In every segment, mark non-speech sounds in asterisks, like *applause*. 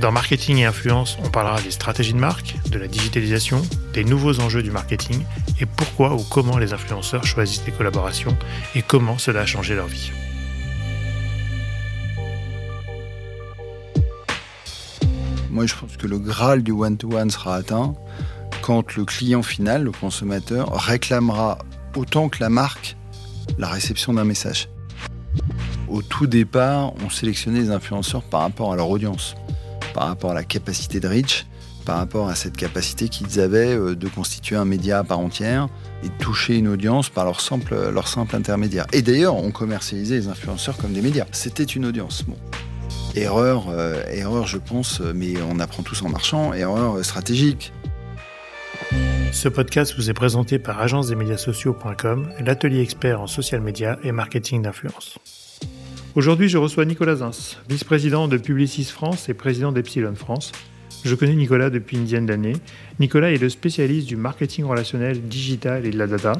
Dans Marketing et Influence, on parlera des stratégies de marque, de la digitalisation, des nouveaux enjeux du marketing et pourquoi ou comment les influenceurs choisissent les collaborations et comment cela a changé leur vie. Moi, je pense que le Graal du one-to-one sera atteint quand le client final, le consommateur, réclamera autant que la marque la réception d'un message. Au tout départ, on sélectionnait les influenceurs par rapport à leur audience par rapport à la capacité de reach, par rapport à cette capacité qu'ils avaient euh, de constituer un média à part entière et de toucher une audience par leur simple, leur simple intermédiaire. Et d'ailleurs, on commercialisait les influenceurs comme des médias. C'était une audience. Erreur, euh, erreur, je pense, mais on apprend tous en marchant, erreur stratégique. Ce podcast vous est présenté par agence-des-médias-sociaux.com, l'atelier expert en social media et marketing d'influence. Aujourd'hui, je reçois Nicolas Zins, vice-président de Publicis France et président d'Epsilon France. Je connais Nicolas depuis une dizaine d'années. Nicolas est le spécialiste du marketing relationnel digital et de la data.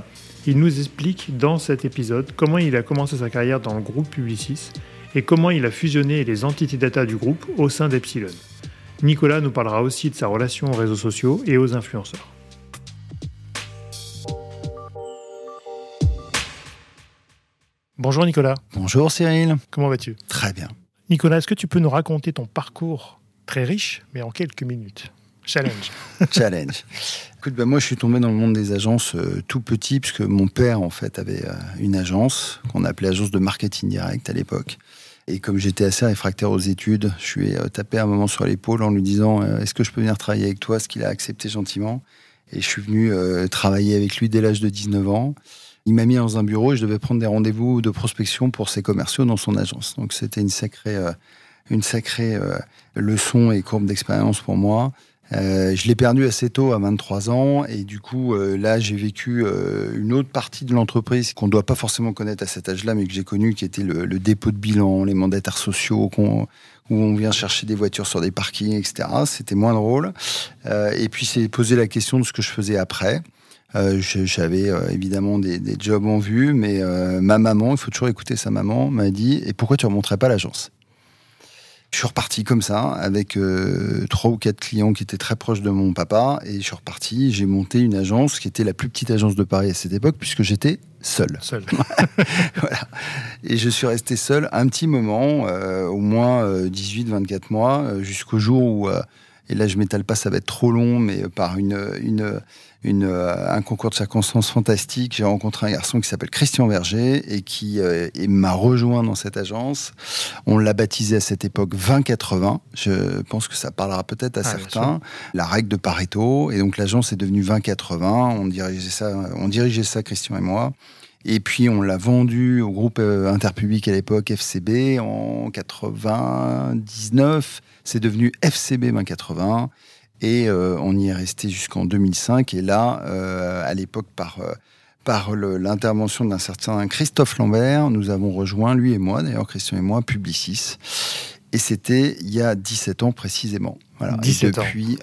Il nous explique dans cet épisode comment il a commencé sa carrière dans le groupe Publicis et comment il a fusionné les entités data du groupe au sein d'Epsilon. Nicolas nous parlera aussi de sa relation aux réseaux sociaux et aux influenceurs. Bonjour Nicolas. Bonjour Cyril. Comment vas-tu? Très bien. Nicolas, est-ce que tu peux nous raconter ton parcours très riche, mais en quelques minutes? Challenge. *laughs* Challenge. Écoute, ben moi, je suis tombé dans le monde des agences euh, tout petit, puisque mon père, en fait, avait euh, une agence qu'on appelait agence de marketing direct à l'époque. Et comme j'étais assez réfractaire aux études, je suis euh, tapé un moment sur l'épaule en lui disant Est-ce que je peux venir travailler avec toi? Ce qu'il a accepté gentiment. Et je suis venu travailler avec lui dès l'âge de 19 ans il m'a mis dans un bureau et je devais prendre des rendez-vous de prospection pour ses commerciaux dans son agence. Donc c'était une sacrée, euh, une sacrée euh, leçon et courbe d'expérience pour moi. Euh, je l'ai perdu assez tôt, à 23 ans, et du coup, là, j'ai vécu une autre partie de l'entreprise qu'on ne doit pas forcément connaître à cet âge-là, mais que j'ai connu, qui était le, dépôt de bilan, les mandataires sociaux, où on vient chercher des voitures sur des parkings, etc. C'était moins drôle. et puis, c'est poser la question de ce que je faisais après. Euh, j'avais euh, évidemment des, jobs en vue, mais euh, ma maman, il faut toujours écouter sa maman, m'a dit Et pourquoi tu ne remonterais pas l'agence? Je suis reparti comme ça, avec trois ou quatre clients qui étaient très proches de mon papa, et je suis reparti. J'ai monté une agence qui était la plus petite agence de Paris à cette époque, puisque j'étais seul. Seul. *laughs* voilà. Et je suis resté seul un petit moment, au moins 18-24 mois, jusqu'au jour où et là je m'étale pas, ça va être trop long, mais par une, une, une, euh, un concours de circonstances fantastique, j'ai rencontré un garçon qui s'appelle Christian Verger et qui euh, m'a rejoint dans cette agence. On l'a baptisé à cette époque 20-80. Je pense que ça parlera peut-être à ah, certains. La règle de Pareto. Et donc l'agence est devenue 20-80. On dirigeait ça, on dirigeait ça, Christian et moi. Et puis on l'a vendu au groupe euh, Interpublic à l'époque, FCB, en 99. C'est devenu FCB 2080. Et euh, on y est resté jusqu'en 2005. Et là, euh, à l'époque, par, euh, par l'intervention d'un certain Christophe Lambert, nous avons rejoint, lui et moi, d'ailleurs, Christian et moi, Publicis. Et c'était il y a 17 ans précisément. Voilà. 17 depuis,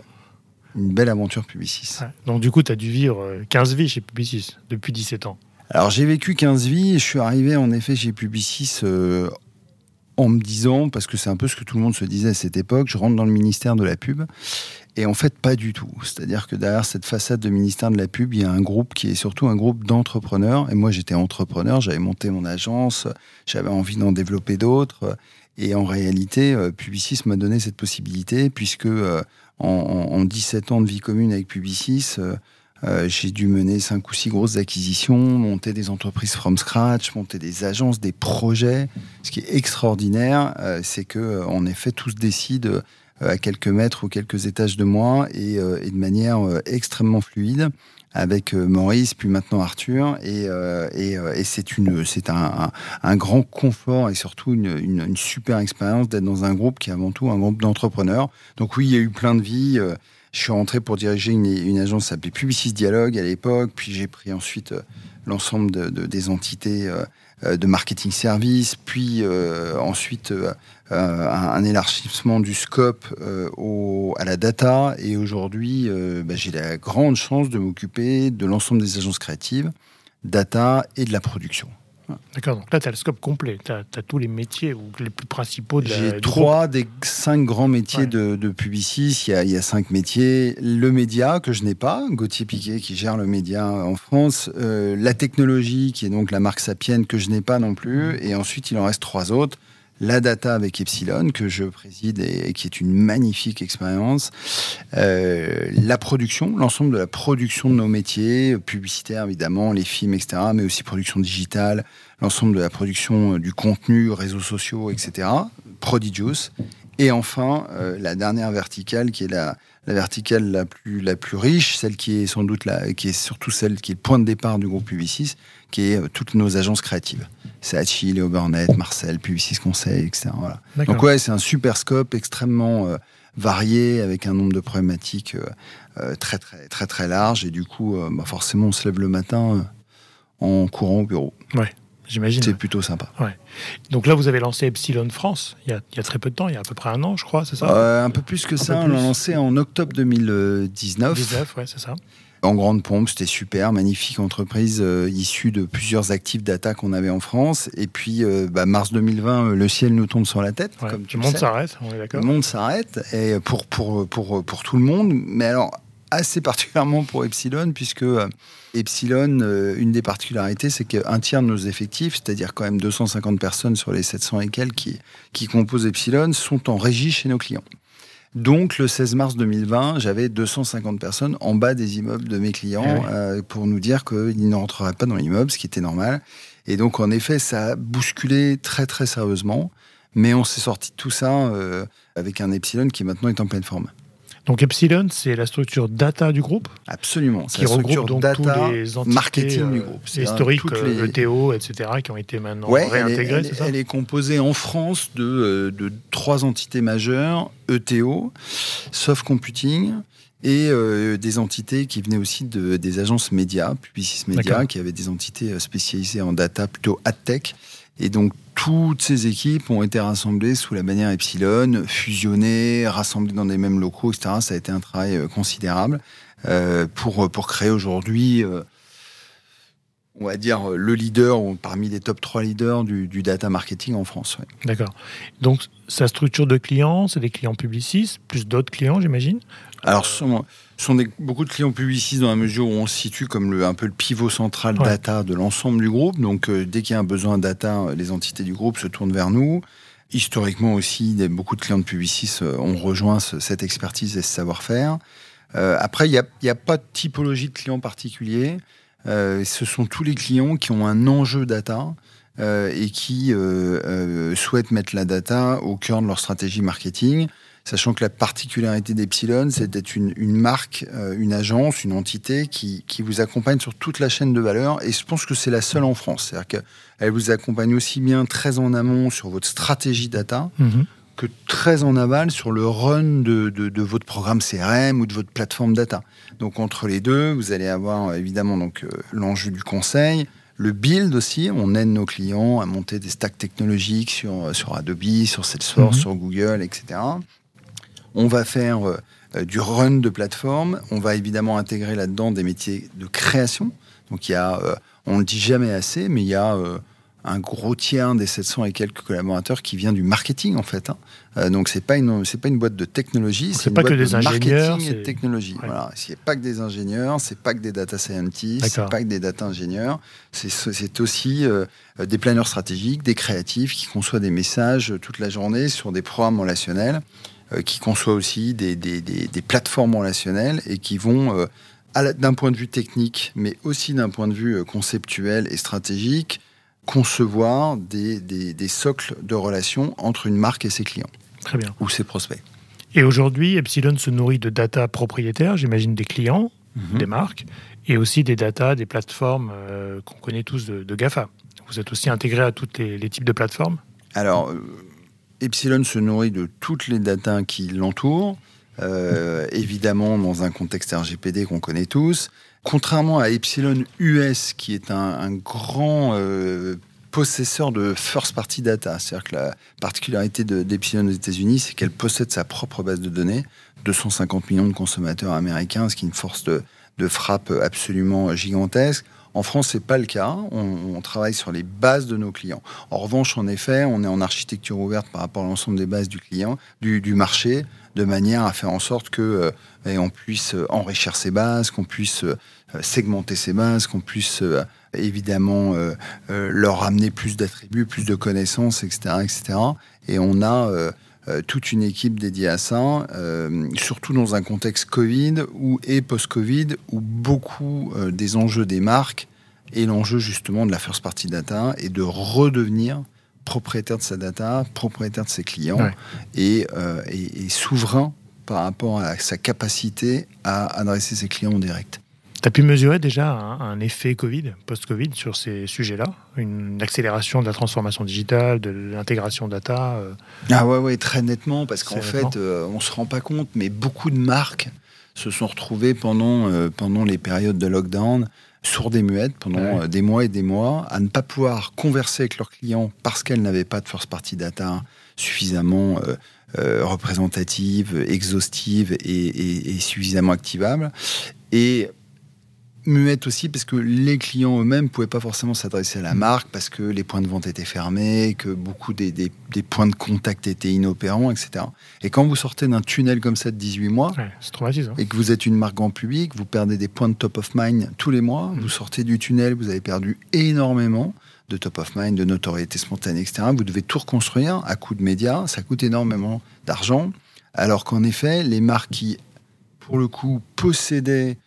une belle aventure Publicis. Donc du coup, tu as dû vivre 15 vies chez Publicis depuis 17 ans. Alors j'ai vécu 15 vies et je suis arrivé en effet chez Publicis en me disant, parce que c'est un peu ce que tout le monde se disait à cette époque, je rentre dans le ministère de la pub et en fait, pas du tout. C'est-à-dire que derrière cette façade de ministère de la pub, il y a un groupe qui est surtout un groupe d'entrepreneurs. Et moi, j'étais entrepreneur, j'avais monté mon agence, j'avais envie d'en développer d'autres. Et en réalité, euh, Publicis m'a donné cette possibilité, puisque euh, en, 17 ans de vie commune avec Publicis, euh, j'ai dû mener cinq ou six grosses acquisitions, monter des entreprises from scratch, monter des agences, des projets. Ce qui est extraordinaire, c'est que en effet, tout se décide euh, à quelques mètres ou quelques étages de moi et, euh, de manière euh, extrêmement fluide avec Maurice, puis maintenant Arthur. Et, c'est une, c'est un, grand confort et surtout une, une super expérience d'être dans un groupe qui est avant tout un groupe d'entrepreneurs. Donc oui, il y a eu plein de vies. Je suis rentré pour diriger une, agence qui s'appelait Publicis Dialogue à l'époque, puis j'ai pris ensuite l'ensemble de, des entités de marketing service, puis ensuite un, élargissement du scope au, à la data. Et aujourd'hui, bah, j'ai la grande chance de m'occuper de l'ensemble des agences créatives, data et de la production. D'accord, donc là, tu as le scope complet, tu as, tous les métiers ou les plus principaux de J'ai trois des cinq grands métiers de, de Publicis, il y, a, il y, a, cinq métiers. Le média, que je n'ai pas, Gauthier Piquet qui gère le média en France. Euh, la technologie, qui est donc la marque Sapienne, que je n'ai pas non plus. Et ensuite, il en reste trois autres la data avec Epsilon, que je préside et, qui est une magnifique expérience, euh, la production, l'ensemble de la production de nos métiers, publicitaires évidemment, les films, etc., mais aussi production digitale, l'ensemble de la production euh, du contenu, réseaux sociaux, etc., Prodigious, et enfin, euh, la dernière verticale qui est la, la verticale la plus, la plus riche, celle qui est sans doute la, qui est surtout celle qui est le point de départ du groupe Publicis, qui est toutes nos agences créatives. Saatchi, Léo Burnett, Marcel, Publicis Conseil, etc. Voilà. Donc ouais, c'est un super scope extrêmement euh, varié avec un nombre de problématiques euh, euh, très très très très large et du coup, bah, forcément, on se lève le matin en courant au bureau. Ouais. J'imagine. C'est plutôt sympa. Ouais. Donc là, vous avez lancé Epsilon France il y, a, il y, a, très peu de temps, il y a à peu près un an, je crois, c'est ça? Un peu plus que ça. On l'a lancé en octobre 2019. 19, ouais, c'est ça en grande pompe, c'était super, magnifique entreprise euh, issue de plusieurs actifs data qu'on avait en France. Et puis, euh, bah, mars 2020, euh, le ciel nous tombe sur la tête. comme le monde s'arrête, on est d'accord. Le monde s'arrête, et pour, pour, pour, pour tout le monde. Mais alors, assez particulièrement pour Epsilon, puisque Epsilon, une des particularités, c'est qu'un tiers de nos effectifs, c'est-à-dire quand même 250 personnes sur les 700 et quelques qui, qui composent Epsilon, sont en régie chez nos clients. Donc, le 16 mars 2020, j'avais 250 personnes en bas des immeubles de mes clients ah euh, pour nous dire qu'ils ne rentreraient pas dans l'immeuble, ce qui était normal. Et donc, en effet, ça a bousculé très, très sérieusement. Mais on s'est sorti de tout ça euh, avec un Epsilon qui maintenant est en pleine forme. Donc Epsilon, c'est la structure data du groupe Absolument. Qui regroupe donc data, tous les entités marketing du groupe. C'est historique, euh, les... ETO, etc., qui ont été maintenant réintégrées, c'est ça Elle est composée en France de, euh, de, trois entités majeures, ETO, Soft Computing, et euh, des entités qui venaient aussi de, des agences médias, Publicis Media, qui avaient des entités spécialisées en data, plutôt ad-tech. Et donc, toutes ces équipes ont été rassemblées sous la bannière Epsilon, fusionnées, rassemblées dans des mêmes locaux, etc. Ça a été un travail euh, considérable euh, pour, pour créer aujourd'hui, euh, on va dire, le leader parmi les top 3 leaders du, data marketing en France. D'accord. Donc, sa structure de clients, c'est des clients publicistes, plus d'autres clients, j'imagine Alors, ce sont des, beaucoup de clients publicistes dans la mesure où on se situe comme le, un peu le pivot central data de l'ensemble du groupe. Donc, euh, dès qu'il y a un besoin data, les entités du groupe se tournent vers nous. Historiquement aussi, des, beaucoup de clients de publicistes euh, ont rejoint cette expertise et ce savoir-faire. Euh, après, il n'y a, a, pas de typologie de clients particulier. ce sont tous les clients qui ont un enjeu data et qui souhaitent mettre la data au cœur de leur stratégie marketing sachant que la particularité d'Epsilon, c'est d'être une, marque, euh, une agence, une entité qui, vous accompagne sur toute la chaîne de valeur. Et je pense que c'est la seule en France. C'est-à-dire qu'elle vous accompagne aussi bien très en amont sur votre stratégie data. Mhm. que très en aval sur le run de, votre programme CRM ou de votre plateforme data. Donc entre les deux, vous allez avoir évidemment donc euh, l'enjeu du conseil, le build aussi, on aide nos clients à monter des stacks technologiques sur, sur Adobe, sur Salesforce, mhm. sur Google, etc. On va faire euh, euh, du run de plateforme. On va évidemment intégrer là-dedans des métiers de création. Donc il y a, euh, on le dit jamais assez, mais il y a un gros tiers des 700 et quelques collaborateurs qui vient du marketing en fait. Hein. donc c'est pas une c'est pas une boîte de technologie, c'est une pas boîte que des de ingénieurs, marketing et de technologie. Voilà, c'est pas que des ingénieurs, c'est pas que des data scientists, c'est pas que des data ingénieurs, c'est aussi des planeurs stratégiques, des créatifs qui conçoivent des messages toute la journée sur des programmes relationnels. Euh, qui conçoit aussi des, plateformes relationnelles et qui vont, euh, d'un point de vue technique, mais aussi d'un point de vue euh, conceptuel et stratégique, concevoir des, socles de relations entre une marque et ses clients. Très bien. Ou ses prospects. Et aujourd'hui, Epsilon se nourrit de data propriétaires, j'imagine des clients, mhm. des marques, et aussi des data, des plateformes qu'on connaît tous de, GAFA. Vous êtes aussi intégré à tous les, les, types de plateformes? Alors, Epsilon se nourrit de toutes les datas qui l'entourent. évidemment dans un contexte RGPD qu'on connaît tous. Contrairement à Epsilon US, qui est un, grand possesseur de first party data. C'est-à-dire que la particularité d'Epsilon aux États-Unis, c'est qu'elle possède sa propre base de données, 250 millions de consommateurs américains, ce qui est une force de, de frappe absolument gigantesque. En France, c'est pas le cas. On, travaille sur les bases de nos clients. En revanche, en effet, on est en architecture ouverte par rapport à l'ensemble des bases du client, du, marché, de manière à faire en sorte que euh, on puisse enrichir ces bases, qu'on puisse euh, segmenter ces bases, qu'on puisse euh, évidemment leur amener plus d'attributs, plus de connaissances, etc., etc. Et on a euh, toute une équipe dédiée à ça, euh, surtout dans un contexte Covid ou et post-Covid où beaucoup euh, des enjeux des marques et l'enjeu justement de la first party data est de redevenir propriétaire de sa data, propriétaire de ses clients et, et, souverain par rapport à sa capacité à adresser ses clients en direct. Tu as pu mesurer déjà un, effet Covid, post-Covid, sur ces sujets-là? Une accélération de la transformation digitale, de l'intégration data euh? Ah ouais, ouais, très nettement, parce qu'en fait, euh, on ne se rend pas compte, mais beaucoup de marques se sont retrouvées pendant, euh, pendant les périodes de lockdown sourdes et muettes pendant des mois et des mois, à ne pas pouvoir converser avec leurs clients parce qu'elles n'avaient pas de first party data suffisamment représentative, exhaustive et, et, suffisamment activable. Et muette aussi parce que les clients eux-mêmes ne pouvaient pas forcément s'adresser à la marque parce que les points de vente étaient fermés, que beaucoup des, des, points de contact étaient inopérants, etc. Et quand vous sortez d'un tunnel comme ça de 18 mois, et que vous êtes une marque grand public, vous perdez des points de top of mind tous les mois, mm. vous sortez du tunnel, vous avez perdu énormément de top of mind, de notoriété spontanée, etc. Vous devez tout reconstruire à coup de médias, ça coûte énormément d'argent. Alors qu'en effet, les marques qui, pour le coup, possédaient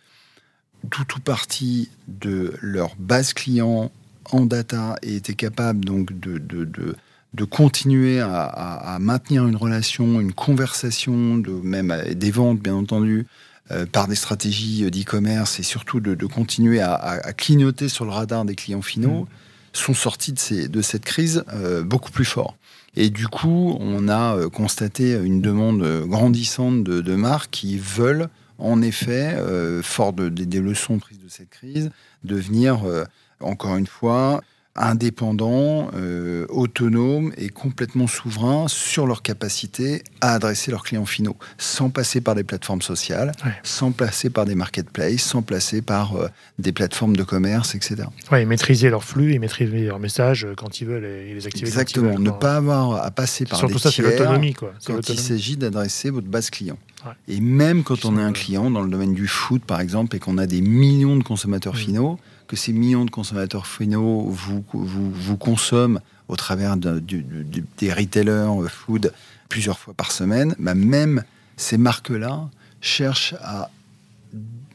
tout ou partie de leur base client en data et étaient capables donc de, de, de, de continuer à, à, maintenir une relation, une conversation, de, même des ventes bien entendu, euh, par des stratégies d'e-commerce et surtout de, continuer à, à, clignoter sur le radar des clients finaux, mmh. sont sortis de, ces, de cette crise euh, beaucoup plus fort. Et du coup, on a euh, constaté une demande grandissante de, de marques qui veulent en effet, euh, fort des leçons prises de cette crise, devenir, euh, encore une fois, indépendants, euh, autonomes et complètement souverains sur leur capacité à adresser leurs clients finaux, sans passer par des plateformes sociales, sans passer par des marketplaces, sans passer par des plateformes de commerce, etc. Oui, maîtriser leur flux et maîtriser leurs messages quand ils veulent et les activer Exactement, ne pas avoir à passer par Surtout des ça, c'est l'autonomie. Quand il s'agit d'adresser votre base client. Et même quand on est un client dans le domaine du foot, par exemple, et qu'on a des millions de consommateurs mm. finaux, que ces millions de consommateurs finaux vous, vous, vous consomment au travers des retailers euh, food plusieurs fois par semaine, bah même ces marques-là cherchent à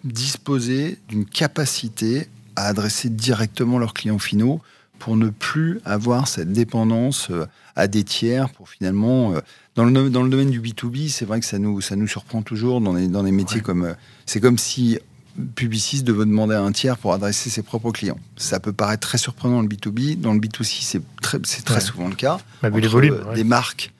disposer d'une capacité à adresser directement leurs clients finaux pour ne plus avoir cette dépendance euh, à des tiers pour finalement... Euh, dans le, dans le domaine du B2B, c'est vrai que ça nous, ça nous surprend toujours dans des métiers comme... C'est comme si Publicis devait demander à un tiers pour adresser ses propres clients. Ça peut paraître très surprenant dans le B2B. Dans le B2C, c'est très, c'est très souvent le cas. Bah, les volumes, Des marques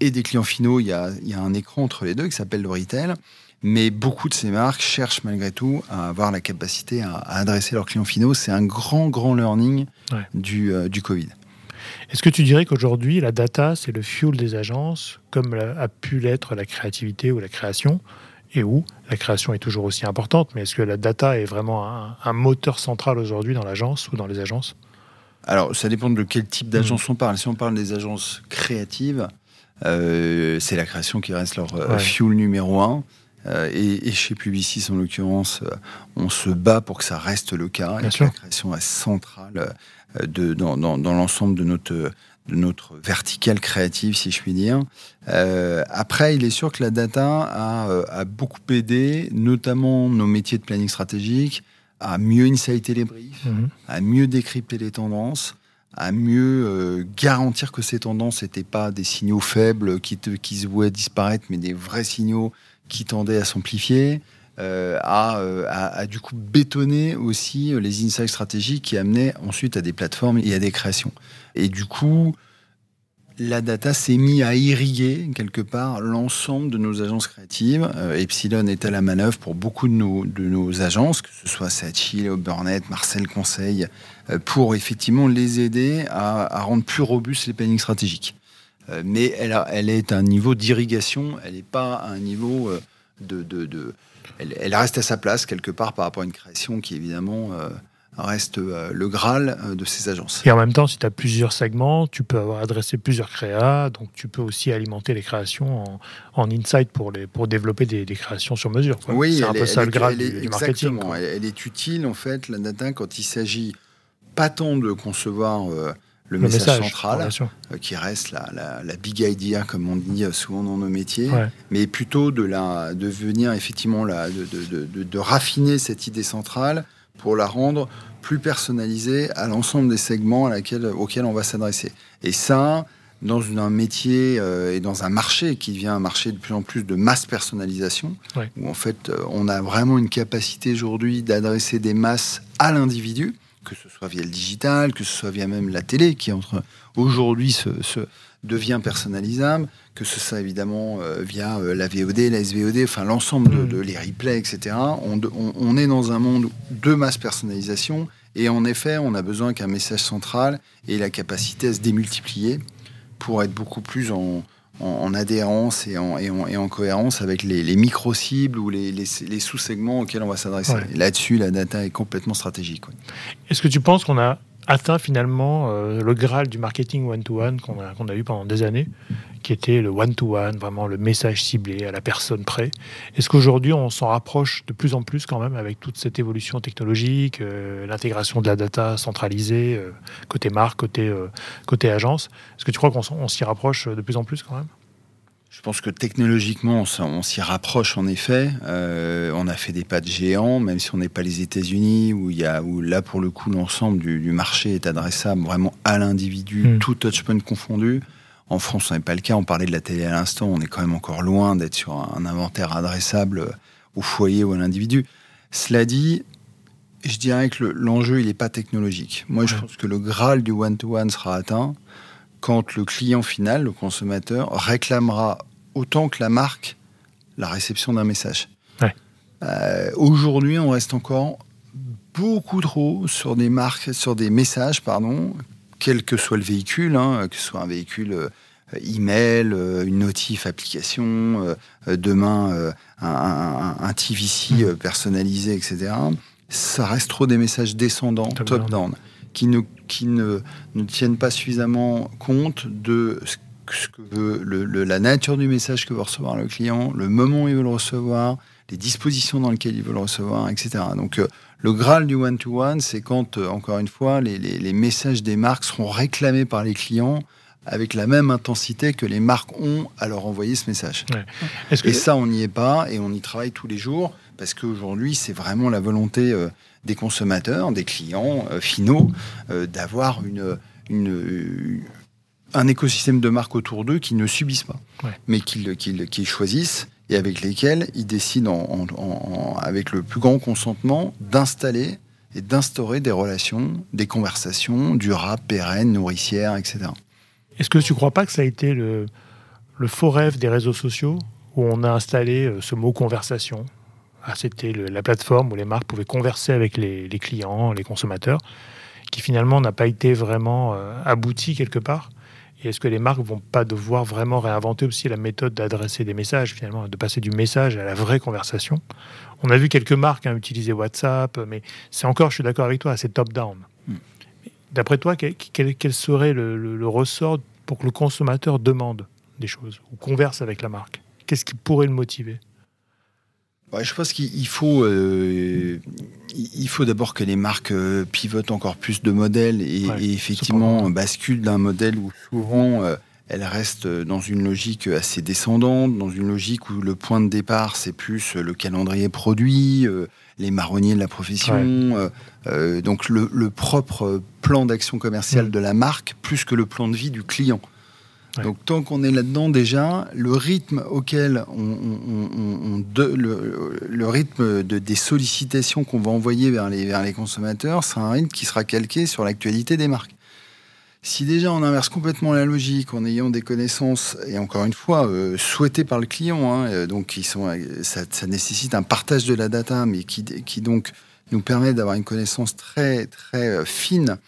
et des clients finaux, il y a, y a un écran entre les deux qui s'appelle le retail. Mais beaucoup de ces marques cherchent malgré tout à avoir la capacité à, adresser leurs clients finaux. C'est un grand, grand learning du, euh, du Covid. Est-ce que tu dirais qu'aujourd'hui, la data, c'est le fuel des agences, comme a pu l'être la créativité ou la création? Et où la création est toujours aussi importante, mais est-ce que la data est vraiment un, moteur central aujourd'hui dans l'agence ou dans les agences? Alors, ça dépend de quel type d'agence hmm. on parle. Si on parle des agences créatives, euh, c'est la création qui reste leur euh, fuel numéro un. Euh, et, chez Publicis, en l'occurrence, on se bat pour que ça reste le cas. la création est centrale de, dans, dans, dans l'ensemble de notre, notre verticale créative, si je puis dire. après, il est sûr que la data a, a, beaucoup aidé, notamment nos métiers de planning stratégique, à mieux insighter les briefs, mhm. à mieux décrypter les tendances à mieux garantir que ces tendances n'étaient pas des signaux faibles qui, te, qui se vouaient disparaître, mais des vrais signaux qui tendait à s'amplifier, euh, euh, a, du coup bétonné aussi les insights stratégiques qui amenaient ensuite à des plateformes et à des créations. Et du coup, la data s'est mise à irriguer quelque part l'ensemble de nos agences créatives. Euh, Epsilon est à la manœuvre pour beaucoup de nos, agences, que ce soit Sachi, Léo Burnett, Marcel Conseil, euh, pour effectivement les aider à, rendre plus robustes les plannings stratégiques. Euh, mais elle, elle est à un niveau d'irrigation, elle n'est pas à un niveau de, elle, elle, reste à sa place quelque part par rapport à une création qui évidemment reste euh, le Graal euh, de ces agences. Et en même temps, si tu as plusieurs segments, tu peux avoir adressé plusieurs créas, donc tu peux aussi alimenter les créations en, insight pour, les, pour développer des, créations sur mesure. Oui, c'est un peu ça le Graal du, marketing. Elle, est utile, en fait, la data, quand il s'agit pas tant de concevoir euh, le, message, central, qui reste la, la, big idea, comme on dit souvent dans nos métiers, mais plutôt de, la, de venir effectivement la, de, de, de, raffiner cette idée centrale pour la rendre plus personnalisée à l'ensemble des segments à laquelle, auxquels on va s'adresser. Et ça, dans un métier euh, et dans un marché qui devient un marché de plus en plus de masse personnalisation, où en fait euh, on a vraiment une capacité aujourd'hui d'adresser des masses à l'individu, que ce soit via le digital, que ce soit via même la télé, qui entre aujourd'hui ce devient personnalisable, que ce soit évidemment euh, via euh, la VOD, la SVOD, enfin l'ensemble de, mm. les replays, etc. On, est dans un monde de masse personnalisation et en effet, on a besoin qu'un message central ait la capacité à se démultiplier pour être beaucoup plus en, adhérence et en, et, en, cohérence avec les, micro-cibles ou les, sous-segments auxquels on va s'adresser. Là-dessus, la data est complètement stratégique. Est-ce que tu penses qu'on a atteint finalement euh, le graal du marketing one-to-one qu'on a, qu'on a eu pendant des années, qui était le one-to-one, vraiment le message ciblé à la personne près. Est-ce qu'aujourd'hui on s'en rapproche de plus en plus quand même avec toute cette évolution technologique, euh, l'intégration de la data centralisée, euh, côté marque, côté, côté agence? Est-ce que tu crois qu'on s'y rapproche de plus en plus quand même? Je pense que technologiquement, on s'y rapproche en effet. Euh, on a fait des pas de géants, même si on n'est pas les États-Unis, où, il y a, où là, pour le coup, l'ensemble du, marché est adressable vraiment à l'individu, hmm. tout touchpoint confondu. En France, ce n'est pas le cas. On parlait de la télé à l'instant. On est quand même encore loin d'être sur un, inventaire adressable au foyer ou à l'individu. Cela dit, je dirais que l'enjeu, il n'est pas technologique. Moi, je pense que le Graal du one-to-one sera atteint quand le client final, le consommateur, réclamera autant que la marque la réception d'un message. Euh, aujourd'hui, on reste encore beaucoup trop sur des marques, sur des messages, pardon, quel que soit le véhicule, hein, que ce soit un véhicule euh, email, euh, une notif application, demain un, TVC mmh. personnalisé, etc. Ça reste trop des messages descendants, top-down qui ne, qui ne, ne tiennent pas suffisamment compte de ce que veut le, la nature du message que veut recevoir le client, le moment où il veut le recevoir, les dispositions dans lesquelles il veut le recevoir, etc. Donc euh, le Graal du one-to-one, c'est quand, euh, encore une fois, les, les, les, messages des marques seront réclamés par les clients avec la même intensité que les marques ont à leur envoyer ce message. Et ça, on n'y est pas et on y travaille tous les jours parce qu'aujourd'hui, c'est vraiment la volonté euh, des consommateurs, des clients finaux, d'avoir une, une, un écosystème de marques autour d'eux qui ne subissent pas, mais qu'ils choisissent et avec lesquels ils décident, avec le plus grand consentement, d'installer et d'instaurer des relations, des conversations durables, pérennes, nourricières, etc. Est-ce que tu ne crois pas que ça a été le, le faux rêve des réseaux sociaux où on a installé ce mot conversation? Ah, c'était la plateforme où les marques pouvaient converser avec les, clients, les consommateurs, qui finalement n'a pas été vraiment euh, abouti quelque part? Et est-ce que les marques vont pas devoir vraiment réinventer aussi la méthode d'adresser des messages, finalement, de passer du message à la vraie conversation? On a vu quelques marques hein, utiliser WhatsApp, mais c'est encore, je suis d'accord avec toi, c'est top-down. Hmm. D'après toi, quel, serait le ressort pour que le consommateur demande des choses ou converse avec la marque? Qu'est-ce qui pourrait le motiver? Je pense qu'il faut, euh, il faut d'abord que les marques euh, pivotent encore plus de modèles et, effectivement basculent d'un modèle où souvent euh, elles restent dans une logique assez descendante, dans une logique où le point de départ c'est plus le calendrier produit, les marronniers de la profession, donc le, le, propre plan d'action commerciale de la marque plus que le plan de vie du client. Donc tant qu'on est là-dedans déjà, le rythme auquel on, le, rythme de, des sollicitations qu'on va envoyer vers les, vers les consommateurs, c'est un rythme qui sera calqué sur l'actualité des marques. Si déjà on inverse complètement la logique en ayant des connaissances, et encore une fois, euh, souhaitées par le client, hein, euh, donc ils sont, ça, nécessite un partage de la data, mais qui, qui donc nous permet d'avoir une connaissance très, très fine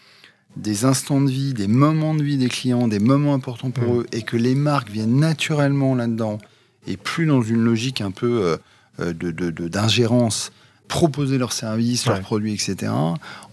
des instants de vie, des moments de vie des clients, des moments importants pour mmh. eux, et que les marques viennent naturellement là-dedans, et plus dans une logique un peu d'ingérence, proposer leurs services, leurs produits, etc.,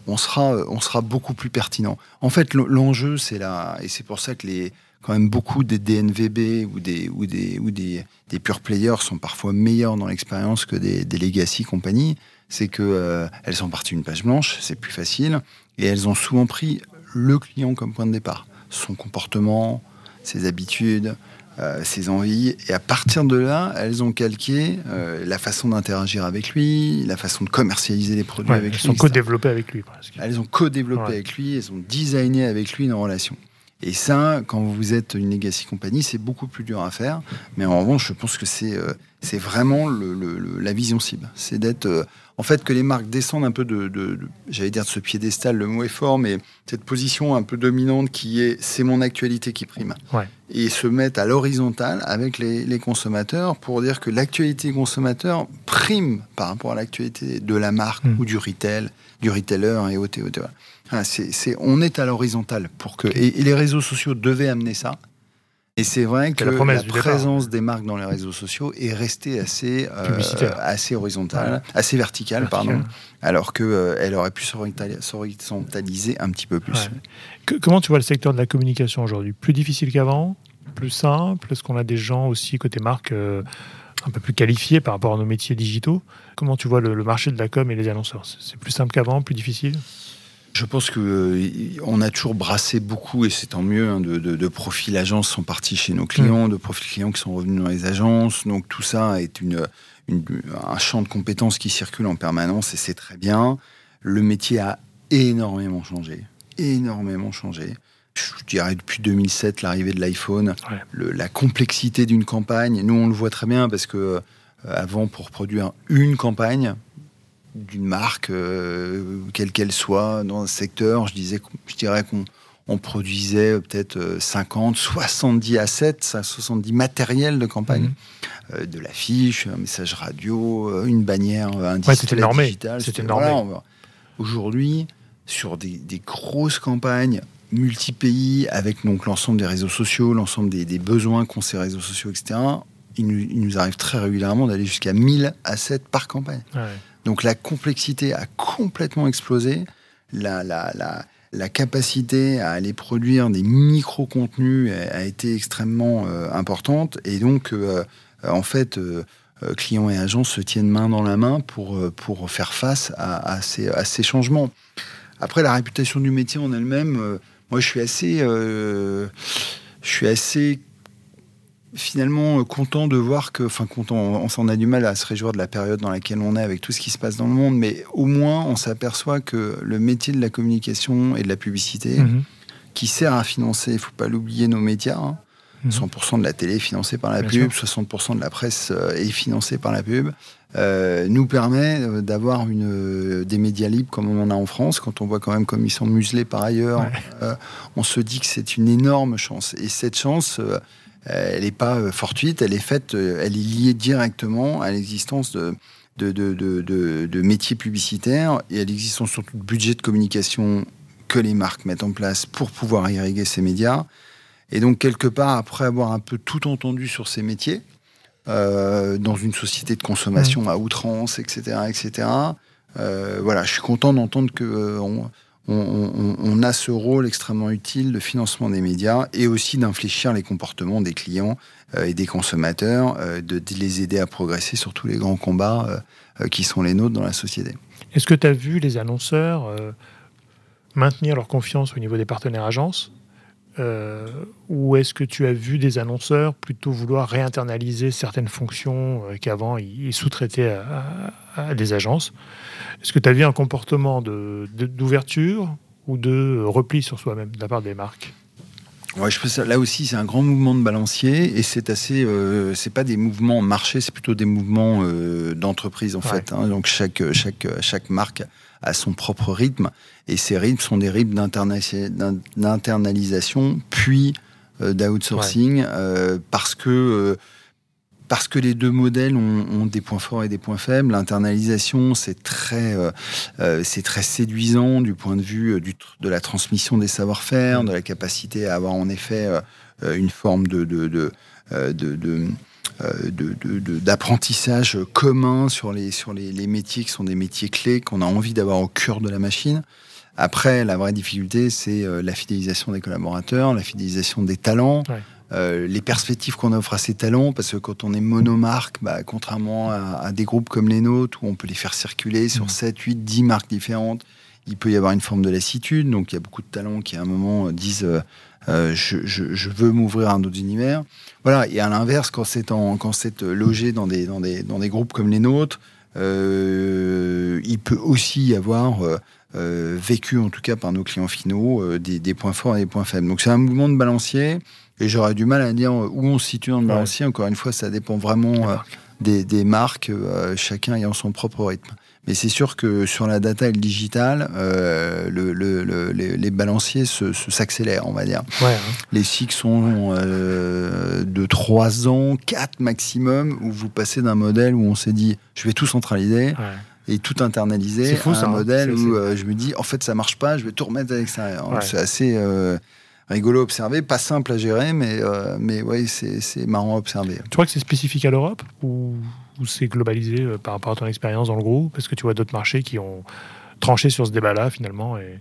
on sera, on sera beaucoup plus pertinent. En fait, l'enjeu, c'est là, et c'est pour ça que les, quand même beaucoup des DNVB ou des, ou des, ou des, des pure players sont parfois meilleurs dans l'expérience que des, des legacy compagnies, c'est que euh, elles sont parties d'une page blanche, c'est plus facile, et elles ont souvent pris le client comme point de départ, son comportement, ses habitudes, euh, ses envies. Et à partir de là, elles ont calqué euh, la façon d'interagir avec lui, la façon de commercialiser les produits avec lui. Elles ont co-développé avec lui, presque. Elles ont co-développé avec lui, elles ont designé avec lui une relation. Et ça, quand vous êtes une legacy compagnie, c'est beaucoup plus dur à faire. Mais en revanche, je pense que c'est euh, c'est vraiment le, la vision cible. C'est d'être en fait, que les marques descendent un peu de, j'allais dire de ce piédestal, le mot est fort, mais cette position un peu dominante qui est c'est mon actualité qui prime. Et se mettent à l'horizontale avec les, consommateurs pour dire que l'actualité consommateur prime par rapport à l'actualité de la marque hmm. ou du retail, du retailer et au ah, c'est, on est à l'horizontale pour que et les réseaux sociaux devaient amener ça. Et c'est vrai que la, présence des marques dans les réseaux sociaux est restée assez, euh, assez horizontale, assez verticale, pardon, alors qu'elle euh, elle aurait pu s'horizontaliser un petit peu plus. comment tu vois le secteur de la communication aujourd'hui? Plus difficile qu'avant? Plus simple? Est-ce qu'on a des gens aussi côté marque euh, un peu plus qualifiés par rapport à nos métiers digitaux? Comment tu vois le marché de la com et les annonceurs? C'est plus simple qu'avant? Plus difficile? Je pense que euh, a toujours brassé beaucoup, et c'est tant mieux, hein, de, profils agences sont partis chez nos clients, mm. de profils clients qui sont revenus dans les agences. Donc tout ça est une, un champ de compétences qui circule en permanence et c'est très bien. Le métier a énormément changé, énormément changé. Je dirais depuis 2007, l'arrivée de l'iPhone, la complexité d'une campagne. Nous, on le voit très bien parce que euh, avant, pour produire une campagne, d'une marque, euh, quelle qu'elle soit, dans un secteur, je, disais, je dirais qu'on on produisait peut-être 50, 70 assets, 70 matériels de campagne. Euh, de l'affiche, un message radio, euh, une bannière, un ouais, c'était digital. C'était normé. Aujourd'hui, sur des, grosses campagnes multi-pays, avec donc l'ensemble des réseaux sociaux, l'ensemble des, besoins qu'ont ces réseaux sociaux, etc., il nous, arrive très régulièrement d'aller jusqu'à 1000 assets par campagne. Donc la complexité a complètement explosé. La, la, la, capacité à aller produire des micro-contenus a, été extrêmement euh, importante. Et donc, euh, en fait, euh, clients et agents se tiennent main dans la main pour, pour faire face à, ces, à ces changements. Après, la réputation du métier en elle-même, moi, je suis assez... je suis assez finalement euh, content de voir que, enfin content, on, s'en a du mal à se réjouir de la période dans laquelle on est avec tout ce qui se passe dans le monde, mais au moins on s'aperçoit que le métier de la communication et de la publicité, mhm. qui sert à financer, il faut pas l'oublier, nos médias, 100% hein, mhm. de la télé est financée par la pub, 60% de la presse euh, est financée par la pub, euh, nous permet d'avoir une, des médias libres comme on en a en France. Quand on voit quand même comme ils sont muselés par ailleurs, on se dit que c'est une énorme chance. Et cette chance, euh, elle n'est pas euh, fortuite, elle est faite, euh, elle est liée directement à l'existence de, de, de, de, métiers publicitaires et à l'existence surtout de budgets de communication que les marques mettent en place pour pouvoir irriguer ces médias. Et donc, quelque part, après avoir un peu tout entendu sur ces métiers, dans une société de consommation mmh. à outrance, etc., etc., voilà, je suis content d'entendre que on, a ce rôle extrêmement utile de financement des médias et aussi d'infléchir les comportements des clients euh, et des consommateurs, euh, de, les aider à progresser sur tous les grands combats euh, qui sont les nôtres dans la société. Est-ce que tu as vu les annonceurs maintenir leur confiance au niveau des partenaires agences? Ou est-ce que tu as vu des annonceurs plutôt vouloir réinternaliser certaines fonctions qu'avant ils sous-traitaient à, des agences? Est-ce que tu as vu un comportement d'ouverture de, ou de repli sur soi-même de la part des marques? Ouais, je pense, là aussi, c'est un grand mouvement de balancier et c'est assez. Euh, c'est pas des mouvements marché, c'est plutôt des mouvements euh, d'entreprise en fait. Hein. donc chaque, chaque, chaque marque a son propre rythme. Et ces rythmes sont des rythmes d'internalisation puis euh, d'outsourcing euh, parce que parce que les deux modèles ont, des points forts et des points faibles. L'internalisation, c'est très, euh, euh, c'est très séduisant du point de vue euh, du, de la transmission des savoir-faire, de la capacité à avoir en effet une forme de, de, de, de d'apprentissage commun sur, les, sur les, les, métiers qui sont des métiers clés qu'on a envie d'avoir au cœur de la machine. Après, la vraie difficulté, c'est la fidélisation des collaborateurs, la fidélisation des talents. Euh, les perspectives qu'on offre à ces talents, parce que quand on est monomarque, bah, contrairement à, des groupes comme les nôtres, où on peut les faire circuler sur 7, 8, 10 marques différentes, il peut y avoir une forme de lassitude. Donc il y a beaucoup de talents qui à un moment disent euh, je, veux m'ouvrir à un autre univers. Voilà, et à l'inverse, quand c'est, quand c'est logé dans des, dans, des, dans des groupes comme les nôtres, euh, il peut aussi y avoir vécu, en tout cas par nos clients finaux, des, des, points forts et des points faibles. Donc c'est un mouvement de balancier. Et j'aurais du mal à dire où on se situe dans le balancier. Encore une fois, ça dépend vraiment euh, des, marques, euh, chacun ayant son propre rythme. Mais c'est sûr que sur la data et le digital, euh, le, les, balanciers s'accélèrent, se, on va dire. Hein. Les cycles sont de 3 ans, 4 maximum, où vous passez d'un modèle où on s'est dit, je vais tout centraliser. et tout internaliser fou, à ça, un hein. modèle où je me dis en fait ça marche pas je vais tout remettre à l'extérieur c'est assez rigolo à observer, pas simple à gérer, mais, euh, mais ouais, c'est marrant à observer. Tu crois que c'est spécifique à l'Europe ou, c'est globalisé euh, par rapport à ton expérience dans le groupe? Parce que tu vois d'autres marchés qui ont tranché sur ce débat-là finalement et...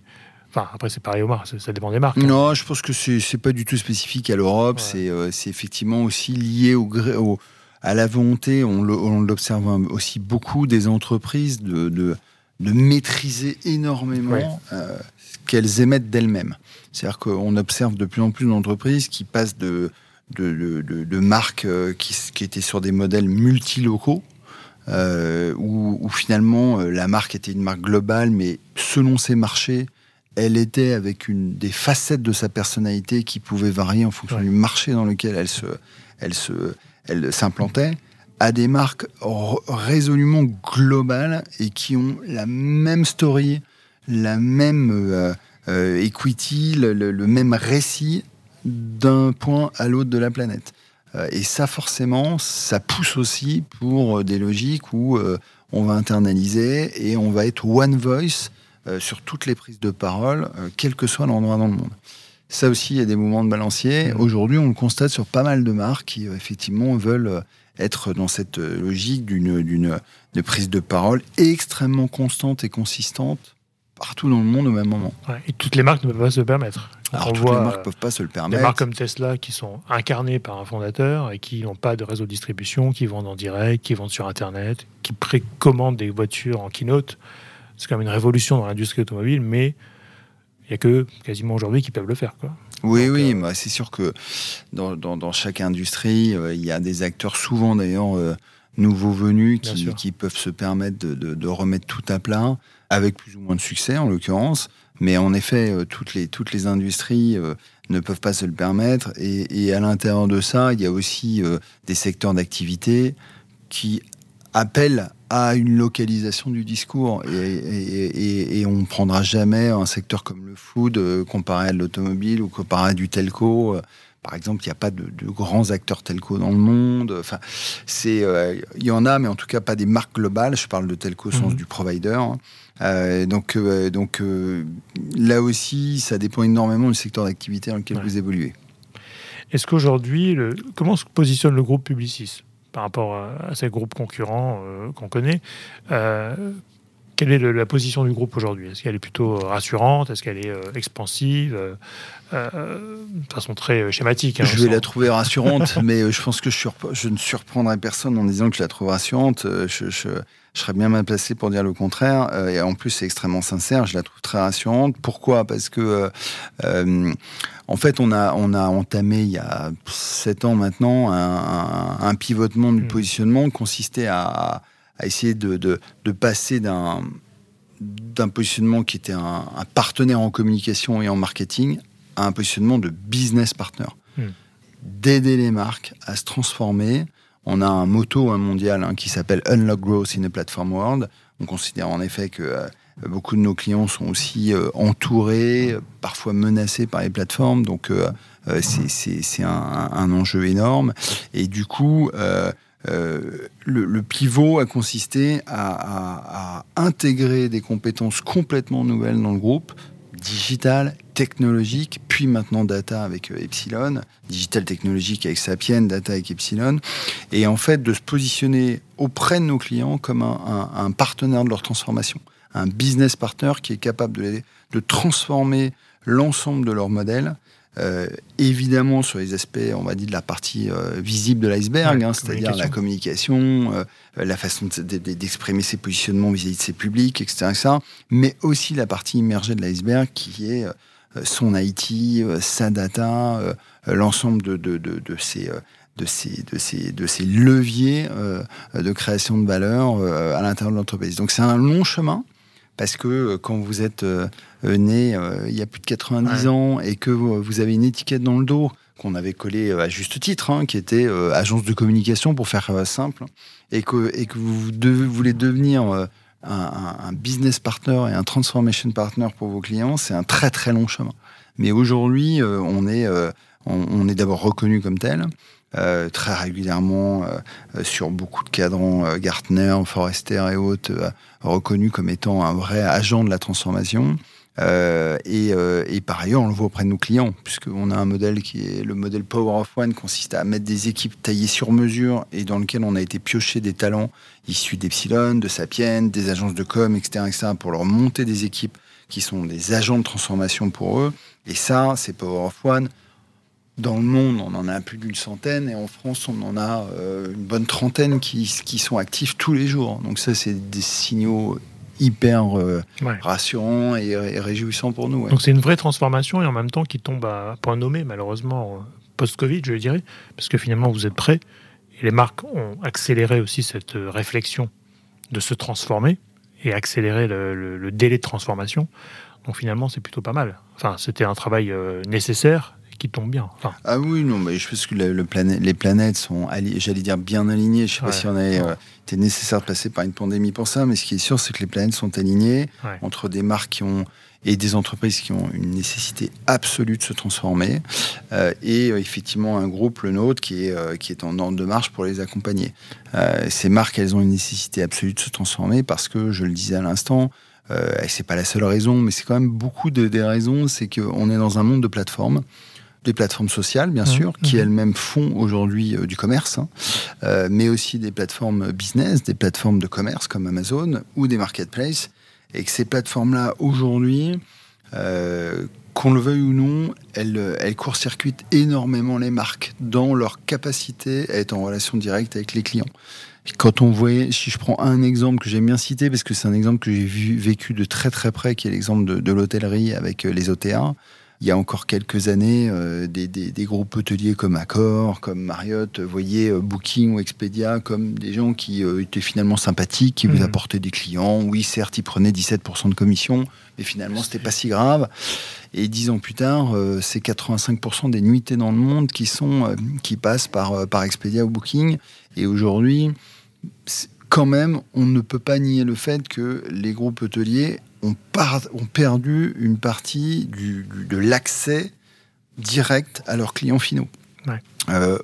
Enfin, après, c'est pareil au Mar, ça, dépend des marques. Hein. Non, je pense que c'est pas du tout spécifique à l'Europe. Euh, c'est effectivement aussi lié au, au, à la volonté, on l'observe aussi beaucoup, des entreprises de, de, de maîtriser énormément ce qu'elles émettent d'elles-mêmes. C'est-à-dire qu'on observe de plus en plus d'entreprises qui passent de, de, marques euh, qui, qui, étaient sur des modèles multilocaux, euh, où, finalement euh, la marque était une marque globale, mais selon ses marchés, elle était avec une, des facettes de sa personnalité qui pouvaient varier en fonction du marché dans lequel elle se, elle se, elle s'implantait, à des marques résolument globales et qui ont la même story, la même euh, equity, le, même récit d'un point à l'autre de la planète. Euh, et ça, forcément, ça pousse aussi pour des logiques où euh, on va internaliser et on va être one voice sur toutes les prises de parole, quel que soit l'endroit dans le monde. Ça aussi, il y a des mouvements de balancier. Mmh. Aujourd'hui, on le constate sur pas mal de marques qui, effectivement, veulent être dans cette logique d'une prise de parole extrêmement constante et consistante partout dans le monde au même moment. et toutes les marques ne peuvent pas se le permettre. Alors, toutes les marques ne peuvent pas se le permettre. Des marques comme Tesla qui sont incarnées par un fondateur et qui n'ont pas de réseau de distribution, qui vendent en direct, qui vendent sur Internet, qui précommandent des voitures en keynote. C'est quand même une révolution dans l'industrie automobile, mais il n'y a que quasiment aujourd'hui qui peuvent le faire. Quoi. Oui, oui, euh, c'est sûr que dans, dans, chaque industrie, euh, il y a des acteurs, souvent d'ailleurs euh, nouveaux venus, qui, qui, peuvent se permettre de, de, de, remettre tout à plat avec plus ou moins de succès en l'occurrence. Mais en effet, euh, toutes, les, toutes les industries euh, ne peuvent pas se le permettre. Et, à l'intérieur de ça, il y a aussi euh, des secteurs d'activité qui appellent à une localisation du discours. Et, on ne prendra jamais un secteur comme le food comparé à l'automobile ou comparé à du telco. Par exemple, il n'y a pas de, grands acteurs telco dans le monde. Enfin, c'est, il y en a, mais en tout cas pas des marques globales. Je parle de telco au sens mmh. du provider. Euh, donc, euh, donc euh, là aussi, ça dépend énormément du secteur d'activité dans lequel vous évoluez. Est-ce qu'aujourd'hui, comment se positionne le groupe Publicis par rapport à, ces groupes concurrents qu'on connaît? Quelle est la position du groupe aujourd'hui? Est-ce qu'elle est plutôt rassurante? Est-ce qu'elle est expansive? De façon très schématique. Hein, je vais la trouver rassurante, *laughs* mais je pense que je, je, ne surprendrai personne en disant que je la trouve rassurante. je, je serais bien mal placé pour dire le contraire. Euh, et en plus, c'est extrêmement sincère. Je la trouve très rassurante. Pourquoi? Parce que, euh, euh, en fait, on a, on a entamé il y a sept ans maintenant un, pivotement du mmh. positionnement qui consistait à, essayer de, de, passer d'un d'un positionnement qui était un, partenaire en communication et en marketing à un positionnement de business partner, hmm. d'aider les marques à se transformer. On a un motto un mondial hein, qui s'appelle Unlock Growth in a Platform World. On considère en effet que euh, beaucoup de nos clients sont aussi euh, entourés, parfois menacés par les plateformes. Donc, euh, c'est un, un, enjeu énorme. Et du coup, le, le, pivot a consisté à, intégrer des compétences complètement nouvelles dans le groupe, digital, technologique, puis maintenant data avec euh, Epsilon, digital technologique avec Sapien, data avec Epsilon, et en fait de se positionner auprès de nos clients comme un, partenaire de leur transformation, un business partner qui est capable de, de transformer l'ensemble de leur modèle euh, évidemment sur les aspects, on va dire, de la partie euh, visible de l'iceberg, hein, c'est-à-dire la communication, euh, la façon d'exprimer ses positionnements vis-à-vis de ses publics, etc., mais aussi la partie immergée de l'iceberg qui est son IT, sa data, l'ensemble de, de, de, de, ces de ces, de ces, de ces leviers de création de valeur à l'intérieur de l'entreprise. Donc c'est un long chemin parce que quand vous êtes euh, né euh, il y a plus de 90 ans et que vous avez une étiquette dans le dos qu'on avait collée euh, à juste titre, hein, qui était agence de communication pour faire simple, et que, et que vous voulez devenir un, business partner et un transformation partner pour vos clients, c'est un très très long chemin. Mais aujourd'hui, on est, on, est d'abord reconnu comme tel. Très régulièrement sur beaucoup de cadrans Gartner, Forrester et autres, reconnu comme étant un vrai agent de la transformation. Euh, et, euh, par ailleurs, on le voit auprès de nos clients, puisqu'on a un modèle qui est le modèle Power of One, consiste à mettre des équipes taillées sur mesure et dans lequel on a été pioché des talents issus d'Epsilon, de Sapien, des agences de com, etc., etc., pour leur monter des équipes qui sont des agents de transformation pour eux. Et ça, c'est Power of One. Dans le monde, on en a plus d'une centaine, et en France, on en a euh, une bonne trentaine qui, qui sont actifs tous les jours. Donc ça, c'est des signaux hyper euh, rassurant et, réjouissant pour nous. Donc c'est une vraie transformation et en même temps qui tombe à point nommé, malheureusement, post-Covid, je dirais, parce que finalement vous êtes prêts et les marques ont accéléré aussi cette euh, réflexion de se transformer et accélérer le, délai de transformation. Donc finalement, c'est plutôt pas mal. Enfin, c'était un travail euh, nécessaire qui tombe bien. Ah oui, non, mais je pense que le, les planètes sont, j'allais dire, bien alignées. Je ne sais pas si on avait été nécessaire de passer par une pandémie pour ça, mais ce qui est sûr, c'est que les planètes sont alignées entre des marques qui ont et des entreprises qui ont une nécessité absolue de se transformer, euh, et euh, effectivement un groupe, le nôtre, qui est, euh, qui est en ordre de marche pour les accompagner. ces marques, elles ont une nécessité absolue de se transformer parce que, je le disais à l'instant, euh, c'est pas la seule raison, mais c'est quand même beaucoup de, des raisons, c'est qu'on est dans un monde de plateformes des plateformes sociales, bien mmh, sûr, qui mmh. elles-mêmes font aujourd'hui euh, du commerce, hein. euh, mais aussi des plateformes business, des plateformes de commerce comme Amazon ou des marketplaces. Et que ces plateformes-là, aujourd'hui, euh, qu'on le veuille ou non, elles, elles court-circuitent énormément les marques dans leur capacité à être en relation directe avec les clients. Quand on voyait, si je prends un exemple que j'aime bien citer, parce que c'est un exemple que j'ai vécu de très très près, qui est l'exemple de, de l'hôtellerie avec les OTA, il y a encore quelques années, euh, des, des, groupes hôteliers comme Accor, comme Marriott, voyaient euh, Booking ou Expedia comme des gens qui euh, étaient finalement sympathiques, qui vous mhm. apportaient des clients. Oui, certes, ils prenaient 17% de commission, mais finalement, c'était pas si grave. Et dix ans plus tard, c'est 85% des nuitées dans le monde qui, sont, qui passent par, par Expedia ou Booking. Et aujourd'hui, quand même, on ne peut pas nier le fait que les groupes hôteliers ont, perdu une partie de l'accès direct à leurs clients finaux. Euh,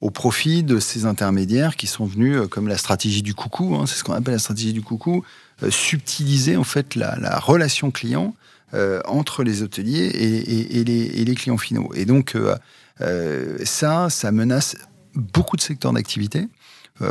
au, profit de ces intermédiaires qui sont venus, euh, comme la stratégie du coucou, hein, c'est ce qu'on appelle la stratégie du coucou, euh, subtiliser en fait la, relation client entre les hôteliers et, les, clients finaux. Et donc ça, ça menace beaucoup de secteurs d'activité.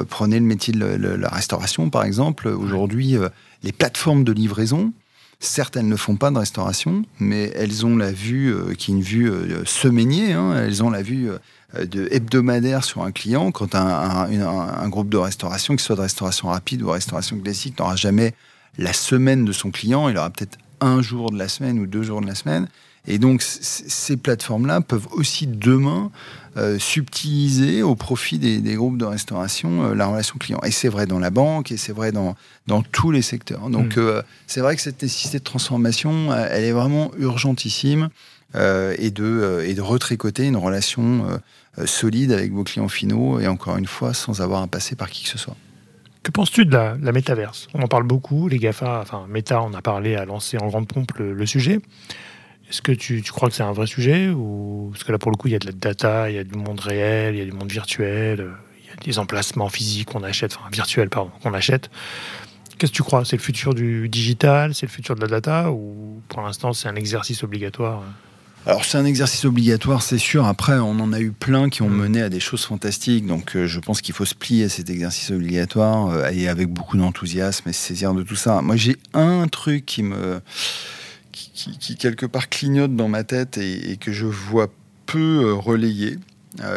prenez le métier de la restauration, par exemple. Aujourd'hui, les plateformes de livraison, certes, elles ne font pas de restauration, mais elles ont la vue, euh, qui est une vue euh, semainière, hein, elles ont la vue euh, de hebdomadaire sur un client. Quand un, groupe de restauration, que ce soit de restauration rapide ou de restauration classique, n'aura jamais la semaine de son client, il aura peut-être un jour de la semaine ou deux jours de la semaine. Et donc, ces plateformes-là peuvent aussi demain euh, subtiliser au profit des, groupes de restauration euh, la relation client. Et c'est vrai dans la banque et c'est vrai dans, dans tous les secteurs. Donc, mm. euh, c'est vrai que cette nécessité de transformation, elle est vraiment urgentissime. et, de, et de retricoter une relation solide avec vos clients finaux, et encore une fois, sans avoir à passer par qui que ce soit. Que penses-tu de la, métaverse? On en parle beaucoup, les GAFA, enfin Meta, on a parlé, a lancé en grande pompe le, sujet. Est-ce que tu, crois que c'est un vrai sujet ou Parce que là, pour le coup, il y a de la data, il y a du monde réel, il y a du monde virtuel, il y a des emplacements physiques qu'on achète, enfin virtuels, pardon, qu'on achète. Qu'est-ce que tu crois? C'est le futur du digital C'est le futur de la data Ou pour l'instant, c'est un exercice obligatoire? Alors c'est un exercice obligatoire, c'est sûr. Après, on en a eu plein qui ont mm. mené à des choses fantastiques. Donc euh, je pense qu'il faut se plier à cet exercice obligatoire euh, et avec beaucoup d'enthousiasme et se saisir de tout ça. Moi j'ai un truc qui me... Qui, quelque part clignote dans ma tête et, que je vois peu euh, relayer.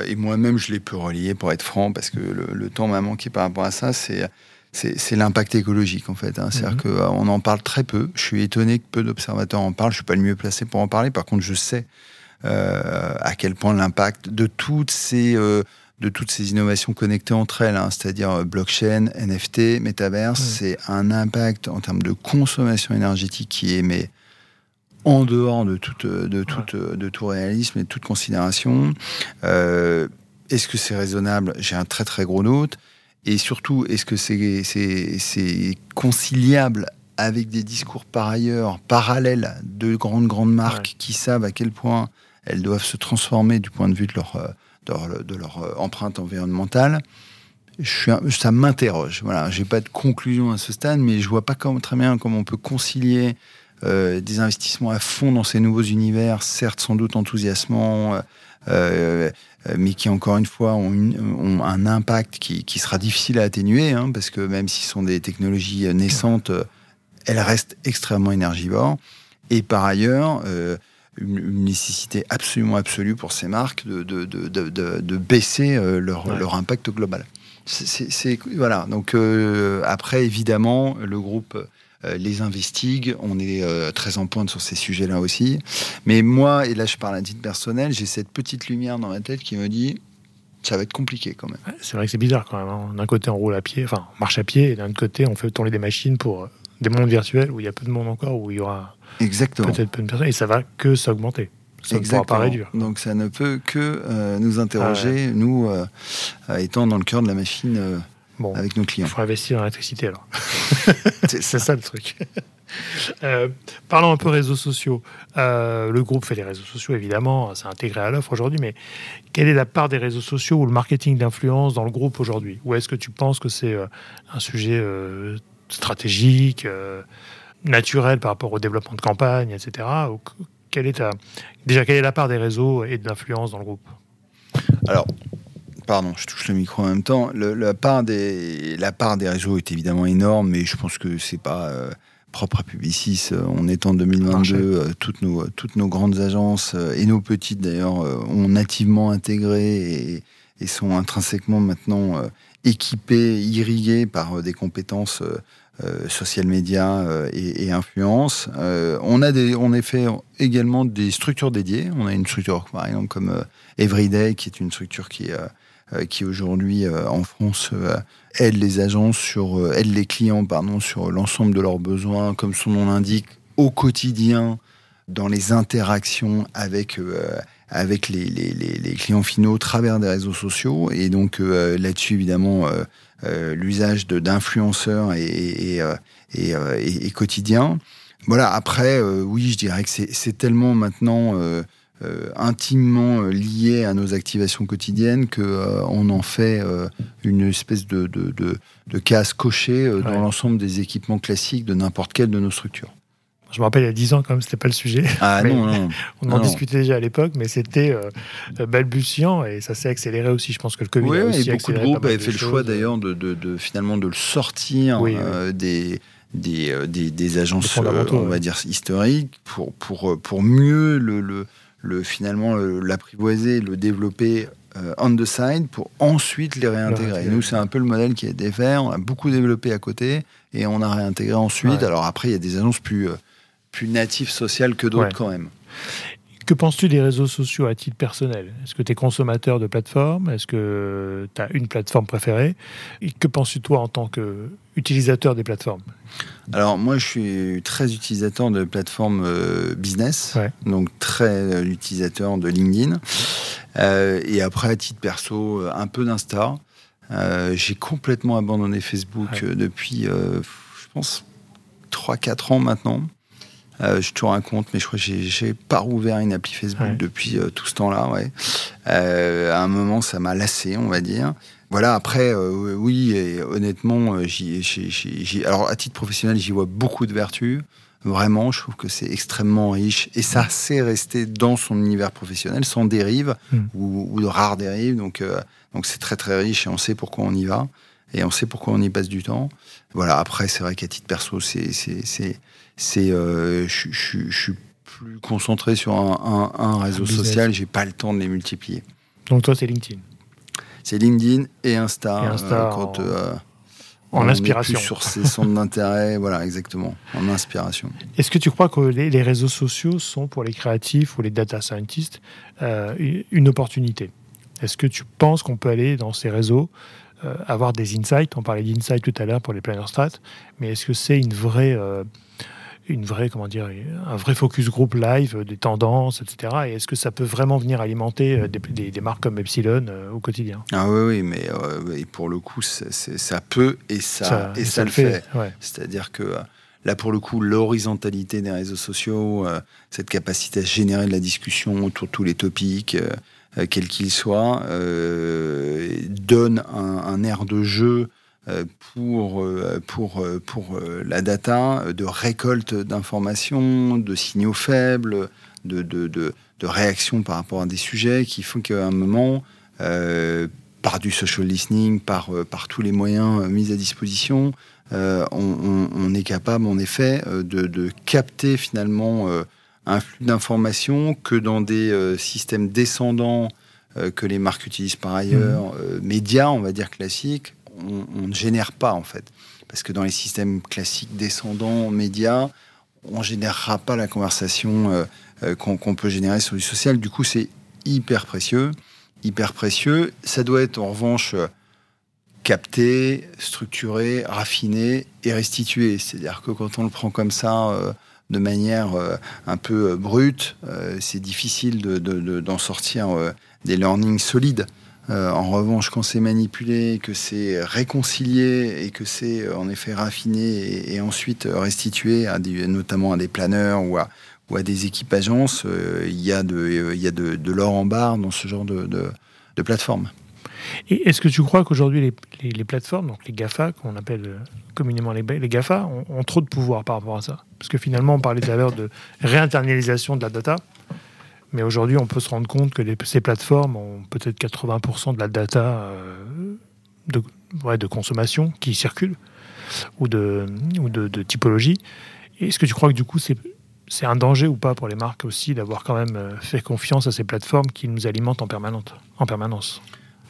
et moi-même je l'ai peu relayé pour être franc parce que le, le temps m'a manqué par rapport à ça. C'est c'est l'impact écologique en fait. Hein. C'est-à-dire mhm. qu'on en parle très peu. Je suis étonné que peu d'observateurs en parlent. Je suis pas le mieux placé pour en parler. Par contre, je sais euh, à quel point l'impact de toutes ces euh, de toutes ces innovations connectées entre elles, hein. c'est-à-dire euh, blockchain, NFT, metaverse, c'est un impact en termes de consommation énergétique qui est mais en dehors de toute de toute de tout réalisme et de toute considération. Est-ce que c'est raisonnable? J'ai un très très gros doute. Et surtout, est-ce que c'est conciliable avec des discours par ailleurs parallèles de grandes, grandes marques qui savent à quel point elles doivent se transformer du point de vue de leur, euh, de leur, euh, empreinte environnementale? Je suis ça m'interroge. Voilà, j'ai pas de conclusion à ce stade, mais je vois pas comme, très bien comment on peut concilier euh, des investissements à fond dans ces nouveaux univers, certes sans doute enthousiasmants, euh, euh, mais qui encore une fois ont, un impact qui, sera difficile à atténuer, hein, parce que même si ce sont des technologies naissantes, elles restent extrêmement énergivores. Et par ailleurs, une, nécessité absolument absolue pour ces marques de, de, de, de baisser leur, leur, impact global. C'est voilà. Donc après, évidemment, le groupe les investigue. On est euh, très en pointe sur ces sujets-là aussi. Mais moi, et là je parle à titre personnel, j'ai cette petite lumière dans ma tête qui me dit ça va être compliqué quand même. c'est vrai que c'est bizarre quand même. Hein. D'un côté, on roule à pied, enfin, on marche à pied, et d'un autre côté, on fait tourner des machines pour euh, des mondes virtuels où il y a peu de monde encore, où il y aura peut-être peu de personnes, et ça va que s'augmenter. Ça Exactement. ne pas réduire. Donc ça ne peut que nous interroger, ah nous étant dans le cœur de la machine bon, avec nos clients. Il faut investir en électricité alors. *laughs* c'est ça le truc. Euh, parlons un peu réseaux sociaux. Euh, le groupe fait les réseaux sociaux, évidemment, c'est intégré à l'offre aujourd'hui, mais quelle est la part des réseaux sociaux ou le marketing d'influence dans le groupe aujourd'hui? Ou est-ce que tu penses que c'est euh, un sujet stratégique, naturel par rapport au développement de campagne, etc. Ou quelle est Déjà, quelle est la part des réseaux et de l'influence dans le groupe? Alors, Pardon, je touche le micro en même temps. la, part des, la part des réseaux est évidemment énorme, mais je pense que c'est pas euh, propre à Publicis. On est en 2022, euh, toutes, nos, toutes nos grandes agences euh, et nos petites d'ailleurs ont nativement intégré et, sont intrinsèquement maintenant équipées, irriguées par des compétences social media et, influence. on a des, on a fait également des structures dédiées. On a une structure par exemple comme Everyday qui est une structure qui est euh, qui aujourd'hui euh, en France euh, aide les agences sur aide les clients pardon sur l'ensemble de leurs besoins comme son nom l'indique au quotidien dans les interactions avec avec les, les, les, clients finaux au travers des réseaux sociaux. Et donc là-dessus évidemment l'usage d'influenceurs est, et et quotidien. Voilà après oui je dirais que c'est tellement maintenant euh, intimement euh, lié à nos activations quotidiennes qu'on euh, on en fait une espèce de, de, de, case cochée dans l'ensemble des équipements classiques de n'importe quelle de nos structures. Je me rappelle il y a 10 ans quand même, c'était pas le sujet. Ah *laughs* non, non. On en discutait déjà à l'époque, mais c'était balbutiant et ça s'est accéléré aussi. Je pense que le Covid oui, a aussi et beaucoup de groupes avaient fait le choix d'ailleurs de, de, finalement de le sortir des des, des, des, agences, on va dire, historiques, pour, pour, pour mieux le, le, le, finalement l'apprivoiser, le développer euh, on the side pour ensuite les réintégrer. Nous, c'est un peu le modèle qui est défait. On a beaucoup développé à côté et on a réintégré ensuite. Alors après, il y a des annonces plus, euh, plus natives sociales que d'autres quand même. Que penses-tu des réseaux sociaux à titre personnel? Est-ce que tu es consommateur de plateformes? Est-ce que tu as une plateforme préférée? Et que penses-tu toi en tant qu'utilisateur des plateformes? Alors moi je suis très utilisateur de plateformes euh, business, donc très euh, utilisateur de LinkedIn. Euh, et après à titre perso, un peu d'Insta. J'ai complètement abandonné Facebook depuis, je pense, 3-4 ans maintenant. Euh, je te raconte, mais je crois que j'ai pas rouvert une appli Facebook depuis euh, tout ce temps-là. Ouais. Euh, à un moment, ça m'a lassé, on va dire. Voilà, après, oui, et honnêtement, alors à titre professionnel, j'y vois beaucoup de vertus. Vraiment, je trouve que c'est extrêmement riche et ça sait rester dans son univers professionnel sans dérive hmm. ou, de rares dérives. Donc, donc c'est très très riche et on sait pourquoi on y va et on sait pourquoi on y passe du temps. Voilà. Après, c'est vrai qu'à titre perso, c'est c'est euh, je, suis plus concentré sur un, réseau social, j'ai pas le temps de les multiplier. Donc toi, c'est LinkedIn. C'est LinkedIn et Insta. Et Insta euh, quand, euh, en inspiration. sur ses centres *laughs* d'intérêt, voilà, exactement, en inspiration. Est-ce que tu crois que les, réseaux sociaux sont pour les créatifs ou les data scientists une opportunité? Est-ce que tu penses qu'on peut aller dans ces réseaux avoir des insights? On parlait d'insights tout à l'heure pour les planner strat, mais est-ce que c'est une vraie une vraie, comment dire, un vrai focus group live euh, des tendances, etc. Et est-ce que ça peut vraiment venir alimenter euh, des, marques comme Epsilon euh, au quotidien? Ah oui, oui, mais pour le coup, ça peut et ça, et ça, le fait. C'est-à-dire que là, pour le coup, l'horizontalité des réseaux sociaux, cette capacité à générer de la discussion autour de tous les topics, quels qu'ils soient, donne un, un, air de jeu euh, pour, euh, pour, euh, pour la data, de récolte d'informations, de signaux faibles, de, de, de, de, réactions par rapport à des sujets qui font qu'à un moment, par du social listening, par, par tous les moyens mis à disposition, on, on, est capable en effet de, de capter finalement un flux d'informations que dans des systèmes descendants que les marques utilisent par ailleurs, mmh. médias, on va dire classiques, on, ne génère pas en fait. Parce que dans les systèmes classiques descendants médias, on générera pas la conversation euh, euh, qu'on peut générer sur du social. Du coup, c'est hyper précieux, hyper précieux. Ça doit être en revanche euh, capté, structuré, raffiné et restitué. C'est-à-dire que quand on le prend comme ça, de manière un peu brute, c'est difficile d'en sortir des learnings solides. Euh, en revanche, quand c'est manipulé, que c'est réconcilié et que c'est euh, en effet raffiné et, ensuite restitué, à notamment à des planeurs ou à, des équipes agences, euh, il y a de, l'or en barre dans ce genre de, plateforme. Et est-ce que tu crois qu'aujourd'hui les, plateformes, donc les GAFA, qu'on appelle communément les, les GAFA, ont, ont, trop de pouvoir par rapport à ça? Parce que finalement, on parlait tout à l'heure de réinternalisation de la data. Mais aujourd'hui, on peut se rendre compte que ces plateformes ont peut-être 80% de la data euh, de, consommation qui circule ou de, ou typologie. Est-ce que tu crois que du coup, c'est un danger ou pas pour les marques aussi d'avoir quand même euh, fait confiance à ces plateformes qui nous alimentent en, permanente, en permanence?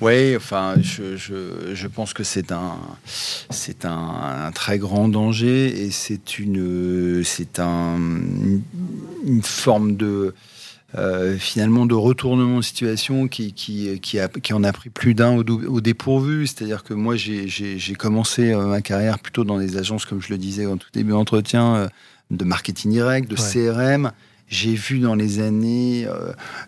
Oui, enfin, je, pense que c'est un, très grand danger et c'est une, c'est un, une forme de, euh, finalement de retournement de situation qui, qui, qui, a, qui en a pris plus d'un au, dépourvu. C'est-à-dire que moi, j'ai commencé euh, ma carrière plutôt dans des agences, comme je le disais en tout début d'entretien, euh, de marketing direct, de CRM. J'ai vu dans les années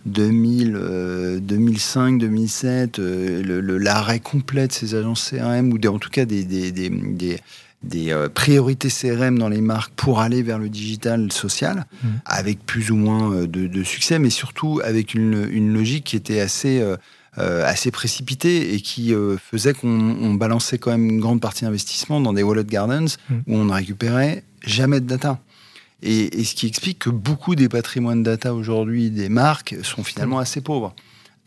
2000, 2005, 2007 l'arrêt complet de ces agences CRM ou en tout cas des, des, des, des des euh, priorités CRM dans les marques pour aller vers le digital social, mmh. avec plus ou moins euh, de, succès, mais surtout avec une, logique qui était assez, euh, assez précipitée et qui faisait qu'on balançait quand même une grande partie d'investissement dans des wallet gardens mmh. où on ne récupérait jamais de data. Et, ce qui explique que beaucoup des patrimoines data aujourd'hui des marques sont finalement mmh. assez pauvres.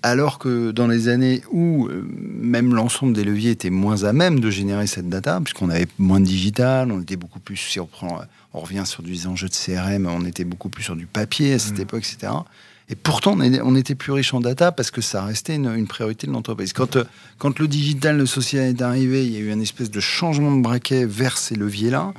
Alors que dans les années où euh, même l'ensemble des leviers étaient moins à même de générer cette data, puisqu'on avait moins de digital, on était beaucoup plus, si on, prend, on revient sur des enjeux de CRM, on était beaucoup plus sur du papier à cette mmh. époque, etc. Et pourtant, on était plus riche en data parce que ça restait une, priorité de l'entreprise. Quand, euh, quand le digital, le social est arrivé, il y a eu une espèce de changement de braquet vers ces leviers-là.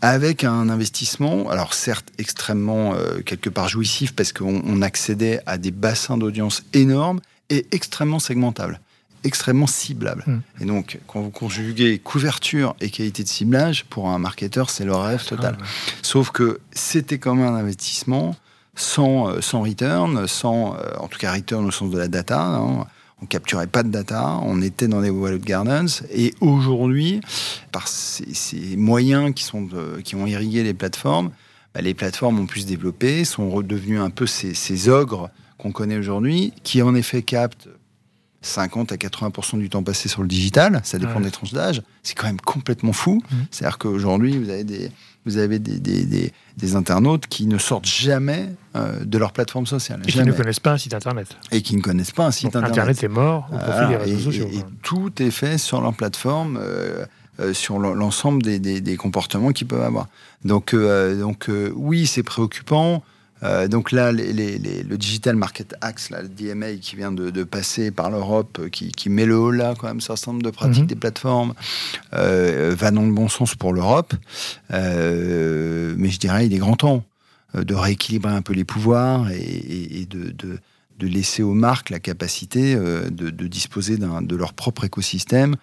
Avec un investissement, alors certes extrêmement euh, quelque part jouissif parce qu'on accédait à des bassins d'audience énormes et extrêmement segmentables, extrêmement ciblables. Mm. Et donc, quand vous conjuguez couverture et qualité de ciblage, pour un marketeur, c'est le rêve total. Ah, ouais. Sauf que c'était quand même un investissement sans, euh, sans return, sans, euh, en tout cas return au sens de la data. hein. On capturait pas de data, on était dans des walled gardens. Et aujourd'hui, par ces, ces moyens qui, sont de- qui ont irrigué les plateformes, bah, les plateformes ont pu se développer, sont redevenues un peu ces, ces ogres qu'on connaît aujourd'hui, qui en effet captent 50 à 80% du temps passé sur le digital, ça dépend Ouais. des tranches d'âge, c'est quand même complètement fou. Mhm. C'est-à-dire qu'aujourd'hui, vous avez des, vous avez des, des, des- des internautes qui ne sortent jamais euh, de leur plateforme sociale. Et qui ne connaissent pas un site internet. et qui ne connaissent pas un site Donc, internet. internet. est mort au profit des et, réseaux sociaux. et- et quoi. tout est fait sur leur plateforme, euh, euh, sur l'en- l'ensemble des, des- des comportements qu'ils peuvent avoir. Donc, euh, donc euh, oui, c'est préoccupant. Euh, donc là, les- les- les- le Digital Market Act, là, le DMA qui vient de, de passer par l'Europe, euh, qui, qui met le haut là quand même sur un certain nombre de pratiques Mhm. des plateformes, euh, va dans le bon sens pour l'Europe. Euh, mais je dirais, il est grand temps de rééquilibrer un peu les pouvoirs et, et- et de, de- de laisser aux marques la capacité de, disposer de leur propre écosystème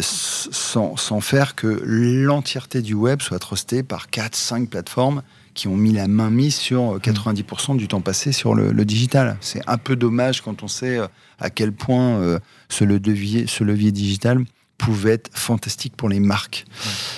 sans, sans faire que l'entièreté du web soit trustée par 4-5 plateformes qui ont mis la main mise sur euh, 90% du temps passé sur le, le digital. C'est un peu dommage quand on sait euh, à quel point euh, ce, levier, ce levier digital pouvait être fantastique pour les marques.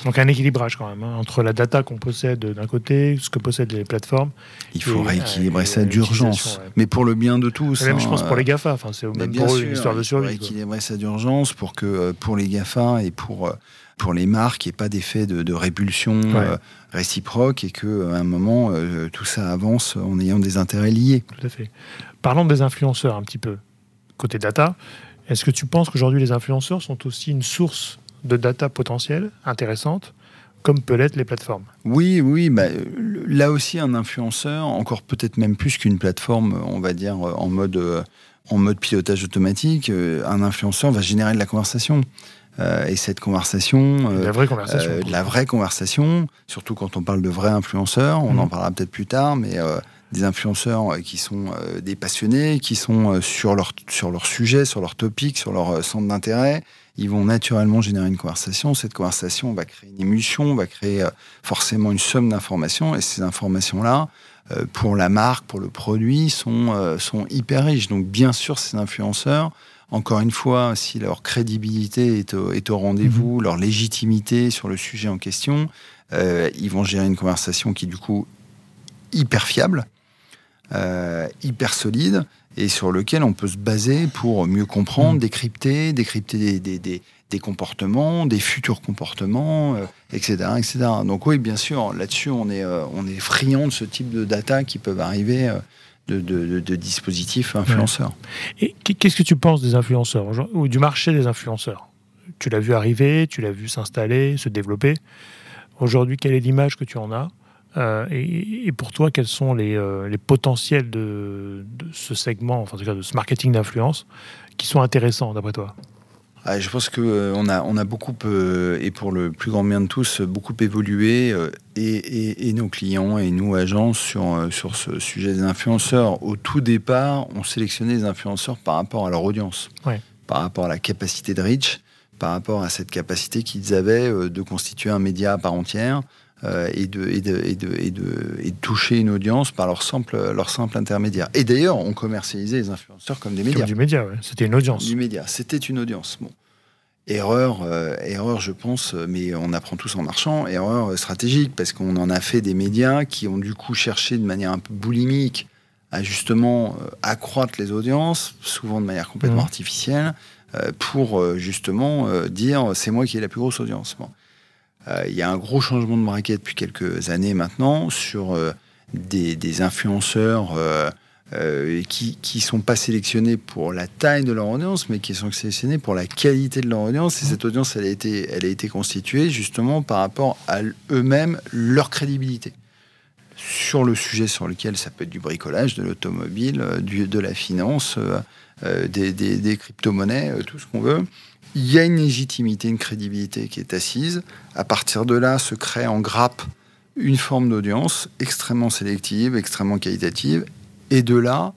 Donc un équilibrage quand même hein, entre la data qu'on possède d'un côté, ce que possèdent les plateformes. Il faut rééquilibrer ça d'urgence, ouais. mais pour le bien de tous. Même, hein, je pense, pour les GAFA. Enfin, c'est même bien pour eux sûr, une histoire de il faut survie. quoi. équilibrer ça d'urgence pour que pour les GAFA et pour, pour les marques, ait pas d'effet de, de répulsion Ouais. euh, réciproque et qu'à un moment, euh, tout ça avance en ayant des intérêts liés. Tout à fait. Parlons des influenceurs un petit peu. Côté data, est-ce que tu penses qu'aujourd'hui les influenceurs sont aussi une source de data potentielle intéressante, comme peut l'être les plateformes? Oui, oui, bah, euh, là aussi, un influenceur, encore peut-être même plus qu'une plateforme, on va dire, euh, en mode, euh, en mode pilotage automatique, euh, un influenceur va générer de la conversation. Euh, et cette conversation, De euh, La vraie conversation. Euh, la vraie conversation, surtout quand on parle de vrais influenceurs, on Mhm. en parlera peut-être plus tard, mais des influenceurs qui sont des passionnés, qui sont sur, leur, sur leur sujet, sur leur topic, sur leur centre d'intérêt, ils vont naturellement générer une conversation. Cette conversation va créer une émulsion, va créer forcément une somme d'informations, et ces informations-là, euh, pour la marque, pour le produit, sont, sont hyper riches. Donc bien sûr, ces influenceurs, encore une fois, si leur crédibilité est au, est au rendez-vous, leur légitimité sur le sujet en question, euh, ils vont gérer une conversation qui est du coup hyper fiable, euh, hyper solide, et sur lequel on peut se baser pour mieux comprendre, Mhm. décrypter, décrypter des, des, des- des comportements, des futurs comportements, euh, etc., etc. Donc oui, bien sûr, là-dessus, on est, on est friand de ce type de data qui peuvent arriver de, de- de- de dispositifs influenceurs. Et qu'est-ce que tu penses des influenceurs ou du marché des influenceurs? Tu l'as vu arriver, tu l'as vu s'installer, se développer. Aujourd'hui, quelle est l'image que tu en as? Euh, et, et pour toi, quels sont les, euh, les potentiels de, de ce segment, enfin en tout cas de ce marketing d'influence, qui sont intéressants d'après toi? Ah, je pense que euh, a, on a beaucoup, euh, et pour le plus grand bien de tous, beaucoup évolué, euh, et, et- et nos clients et nous, agences, sur, sur ce sujet des influenceurs. Au tout départ, on sélectionnait les influenceurs par rapport à leur audience, Ouais. par rapport à la capacité de reach, par rapport à cette capacité qu'ils avaient de constituer un média à part entière. Euh, et, de, et, de, et, de, et, de, et de toucher une audience par leur simple, leur simple intermédiaire. Et d'ailleurs, on commercialisait les influenceurs comme des médias. Comme du média, ouais. c'était une audience. Du média. C'était une audience. Bon. Erreur, euh, erreur, je pense, mais on apprend tous en marchant, erreur stratégique, parce qu'on en a fait des médias qui ont du coup cherché de manière un peu boulimique à justement euh, accroître les audiences, souvent de manière complètement Mhm. artificielle, pour justement dire c'est moi qui ai la plus grosse audience. Bon. Euh, Il y a un gros changement de market depuis quelques années maintenant sur euh, des, influenceurs euh, qui qui sont pas sélectionnés pour la taille de leur audience, mais qui sont sélectionnés pour la qualité de leur audience. Et cette audience, elle a été, constituée justement par rapport à eux-mêmes, leur crédibilité sur le sujet sur lequel ça peut être du bricolage, de l'automobile, de la finance, des, des- des crypto-monnaies, tout ce qu'on veut. Il y a une légitimité, une crédibilité qui est assise. À partir de là, se crée en grappe une forme d'audience extrêmement sélective, extrêmement qualitative. Et de là,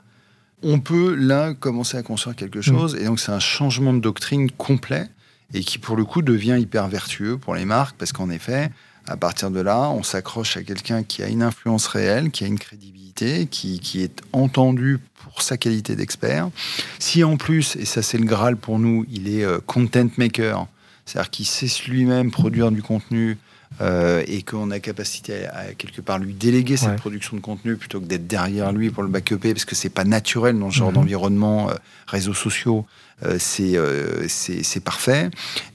on peut là commencer à construire quelque mm. chose. Et donc, c'est un changement de doctrine complet et qui, pour le coup, devient hyper vertueux pour les marques parce qu'en effet, à partir de là, on s'accroche à quelqu'un qui a une influence réelle, qui a une crédibilité, qui, qui est entendu pour sa qualité d'expert. Si en plus, et ça c'est le Graal pour nous, il est euh, content maker, c'est-à-dire qu'il sait lui-même produire du contenu, euh, et qu'on a capacité à, quelque part lui déléguer cette production de contenu plutôt que d'être derrière lui pour le backuper parce que c'est pas naturel dans ce genre mhm. d'environnement euh, réseaux sociaux c'est c'est parfait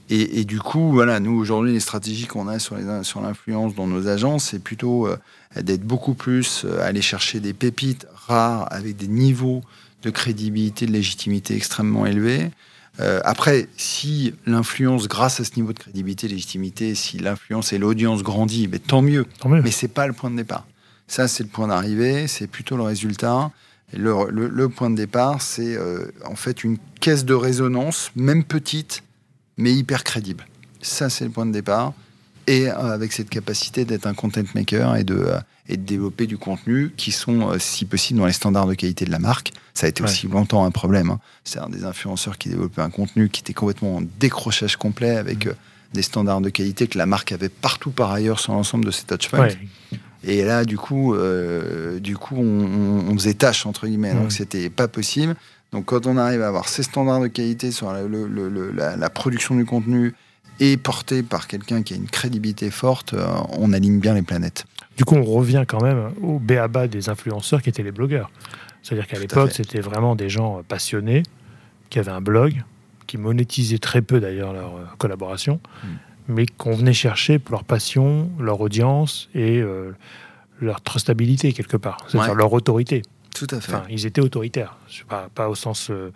et, et, du coup voilà nous aujourd'hui les stratégies qu'on a sur les sur l'influence dans nos agences c'est plutôt d'être beaucoup plus aller chercher des pépites rares avec des niveaux de crédibilité de légitimité extrêmement élevés euh, après, si l'influence, grâce à ce niveau de crédibilité, légitimité, si l'influence et l'audience grandit, mais tant mieux. Tant mieux. Mais c'est pas le point de départ. Ça, c'est le point d'arrivée, c'est plutôt le résultat. Le, point de départ, c'est euh, en fait une caisse de résonance, même petite, mais hyper crédible. Ça, c'est le point de départ. Et euh, avec cette capacité d'être un content maker et de, et de développer du contenu qui sont, euh, si possible, dans les standards de qualité de la marque. Ça a été aussi longtemps un problème. Hein. C'est un des influenceurs qui développaient un contenu qui était complètement en décrochage complet avec mm. euh, des standards de qualité que la marque avait partout par ailleurs sur l'ensemble de ses touchpoints. Et là, du coup, euh, du coup on, faisait tâche, entre guillemets. Donc, c'était pas possible. Donc, quand on arrive à avoir ces standards de qualité sur la, la production du contenu et porté par quelqu'un qui a une crédibilité forte, on aligne bien les planètes. Du coup, on revient quand même au béaba des influenceurs qui étaient les blogueurs. C'est-à-dire qu'à l'époque, c'était vraiment des gens passionnés qui avaient un blog, qui monétisaient très peu d'ailleurs leur euh, collaboration, hmm. Mais qu'on venait chercher pour leur passion, leur audience et euh, leur trustabilité quelque part, c'est-à-dire leur autorité. Tout à fait. Enfin, ils étaient autoritaires, pas, pas au sens euh,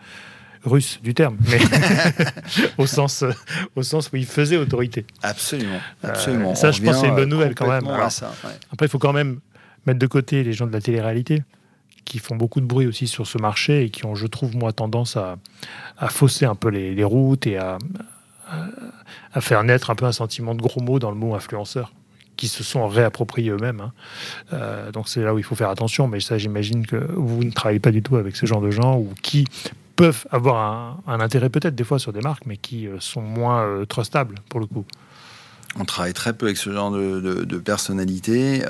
russe du terme, mais *laughs* *laughs* au, sens, euh, au sens où il faisait autorité. Absolument. Absolument. ça, je pense, c'est une bonne nouvelle quand même. Après, il faut quand même mettre de côté les gens de la télé-réalité qui font beaucoup de bruit aussi sur ce marché et qui ont, je trouve, moi, tendance à, à fausser un peu les, routes et à, à, faire naître un peu un sentiment de gros mots dans le mot influenceur qui se sont réappropriés eux-mêmes. Hein. Euh, donc c'est là où il faut faire attention, mais ça j'imagine que vous ne travaillez pas du tout avec ce genre de gens ou qui peuvent avoir un, intérêt peut-être des fois sur des marques, mais qui euh, sont moins euh, trustables pour le coup. On travaille très peu avec ce genre de, de, personnalités.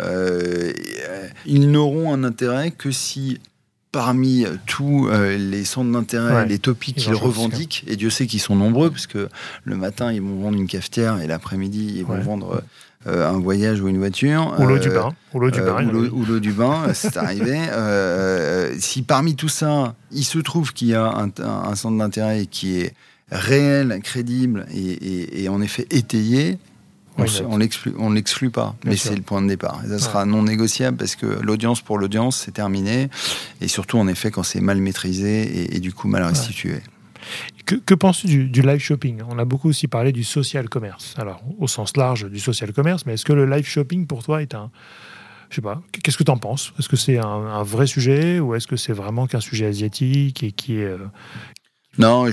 Ils n'auront un intérêt que si parmi tous les centres d'intérêt, les topics qu'ils revendiquent, et Dieu sait qu'ils sont nombreux, parce que le matin, ils vont vendre une cafetière et l'après-midi, ils vont vendre euh, un voyage ou une voiture. Ou l'eau du bain. Ou l'eau du euh, bain. ou l'eau du bain, c'est *laughs* arrivé. Euh, si parmi tout ça, il se trouve qu'il y a un, centre d'intérêt qui est réel, crédible et, en effet étayé, on ne l'exclut pas, mais c'est le point de départ. Et ça sera non négociable parce que l'audience pour l'audience, c'est terminé. Et surtout, en effet, quand c'est mal maîtrisé et, du coup mal restitué. Que, penses-tu du, live shopping? On a beaucoup aussi parlé du social commerce. Alors, au sens large du social commerce, mais est-ce que le live shopping pour toi est un. Je sais pas, qu'est-ce que tu en penses? Est-ce que c'est un, vrai sujet ou est-ce que c'est vraiment qu'un sujet asiatique et qui est. Non,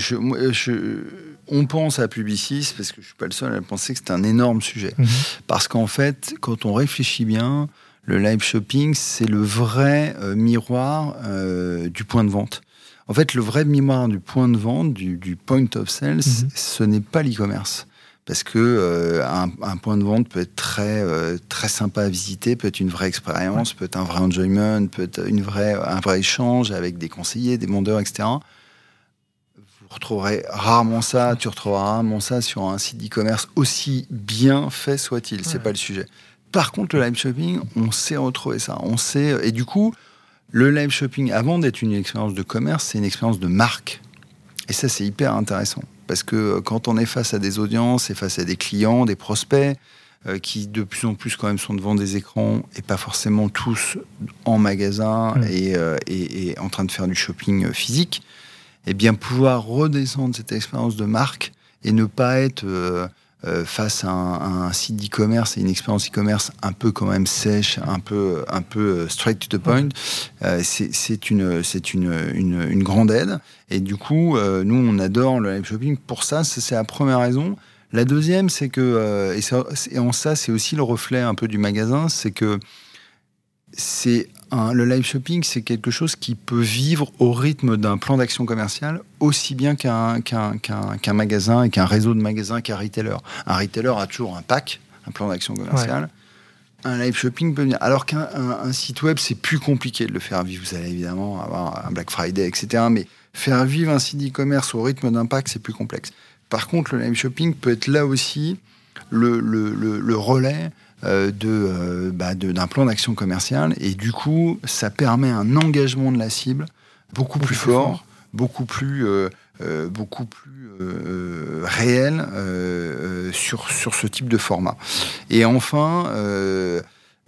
on pense à Publicis parce que je suis pas le seul à penser que c'est un énorme sujet. Mhm. Parce qu'en fait, quand on réfléchit bien, le live shopping, c'est le vrai euh, miroir euh, du point de vente. En fait, le vrai mémoire du point de vente, du, point of sales, mhm. ce n'est pas l'e-commerce. Parce que euh, un, point de vente peut être très, euh, très sympa à visiter, peut être une vraie expérience, peut être un vrai enjoyment, peut être une vraie, un vrai échange avec des conseillers, des vendeurs, etc. Vous retrouverez rarement ça, tu retrouveras rarement ça sur un site d'e-commerce aussi bien fait soit-il. C'est pas le sujet. Par contre, le live shopping, on sait retrouver ça. On sait, et du coup, le live shopping, avant d'être une expérience de commerce, c'est une expérience de marque. Et ça, c'est hyper intéressant. Parce que euh, quand on est face à des audiences et face à des clients, des prospects, euh, qui de plus en plus quand même sont devant des écrans et pas forcément tous en magasin mmh. euh, et, en train de faire du shopping physique, eh bien pouvoir redescendre cette expérience de marque et ne pas être euh, face à un, site d'e-commerce et une expérience e-commerce un peu quand même sèche, un peu, un peu euh, straight to the point, euh, c'est une, une, une, grande aide. Et du coup, nous, on adore le live shopping pour ça. C'est la première raison. La deuxième, c'est que, et, et, en ça, c'est aussi le reflet un peu du magasin, c'est que c'est le live shopping, c'est quelque chose qui peut vivre au rythme d'un plan d'action commercial aussi bien qu'un qu'un magasin et qu'un réseau de magasins qu'un retailer. Un retailer a toujours un pack, un plan d'action commercial. Un live shopping peut venir. Alors qu'un site web, c'est plus compliqué de le faire vivre. Vous allez évidemment avoir un Black Friday, etc. Mais faire vivre un site e-commerce au rythme d'un pack, c'est plus complexe. Par contre, le live shopping peut être là aussi le, le, le relais euh, euh, bah, de, d'un plan d'action commercial. Et du coup, ça permet un engagement de la cible beaucoup, plus fort, beaucoup plus, euh, beaucoup plus réel sur, sur ce type de format. Et enfin,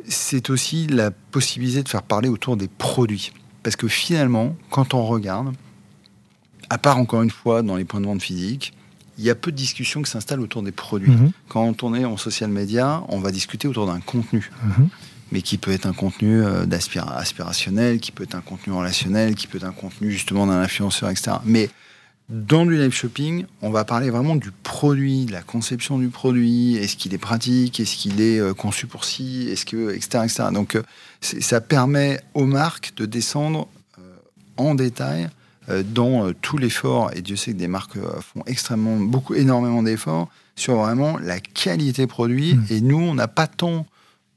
c'est aussi la possibilité de faire parler autour des produits. Parce que finalement, quand on regarde, à part encore une fois dans les points de vente physiques, il y a peu de discussions qui s'installent autour des produits. Mhm. Quand on est en social media, on va discuter autour d'un contenu. Mhm. Mais qui peut être un contenu euh, aspirationnel, qui peut être un contenu relationnel, qui peut être un contenu justement d'un influenceur, etc. Mais dans le live shopping, on va parler vraiment du produit, de la conception du produit. Est-ce qu'il est pratique Est-ce qu'il est euh, conçu pour ci Est-ce que etc., etc. Donc, euh, ça permet aux marques de descendre en détail dans euh, tout l'effort, et Dieu sait que des marques euh, font extrêmement, beaucoup, énormément d'efforts sur vraiment la qualité produit. Mm. Et nous, on n'a pas tant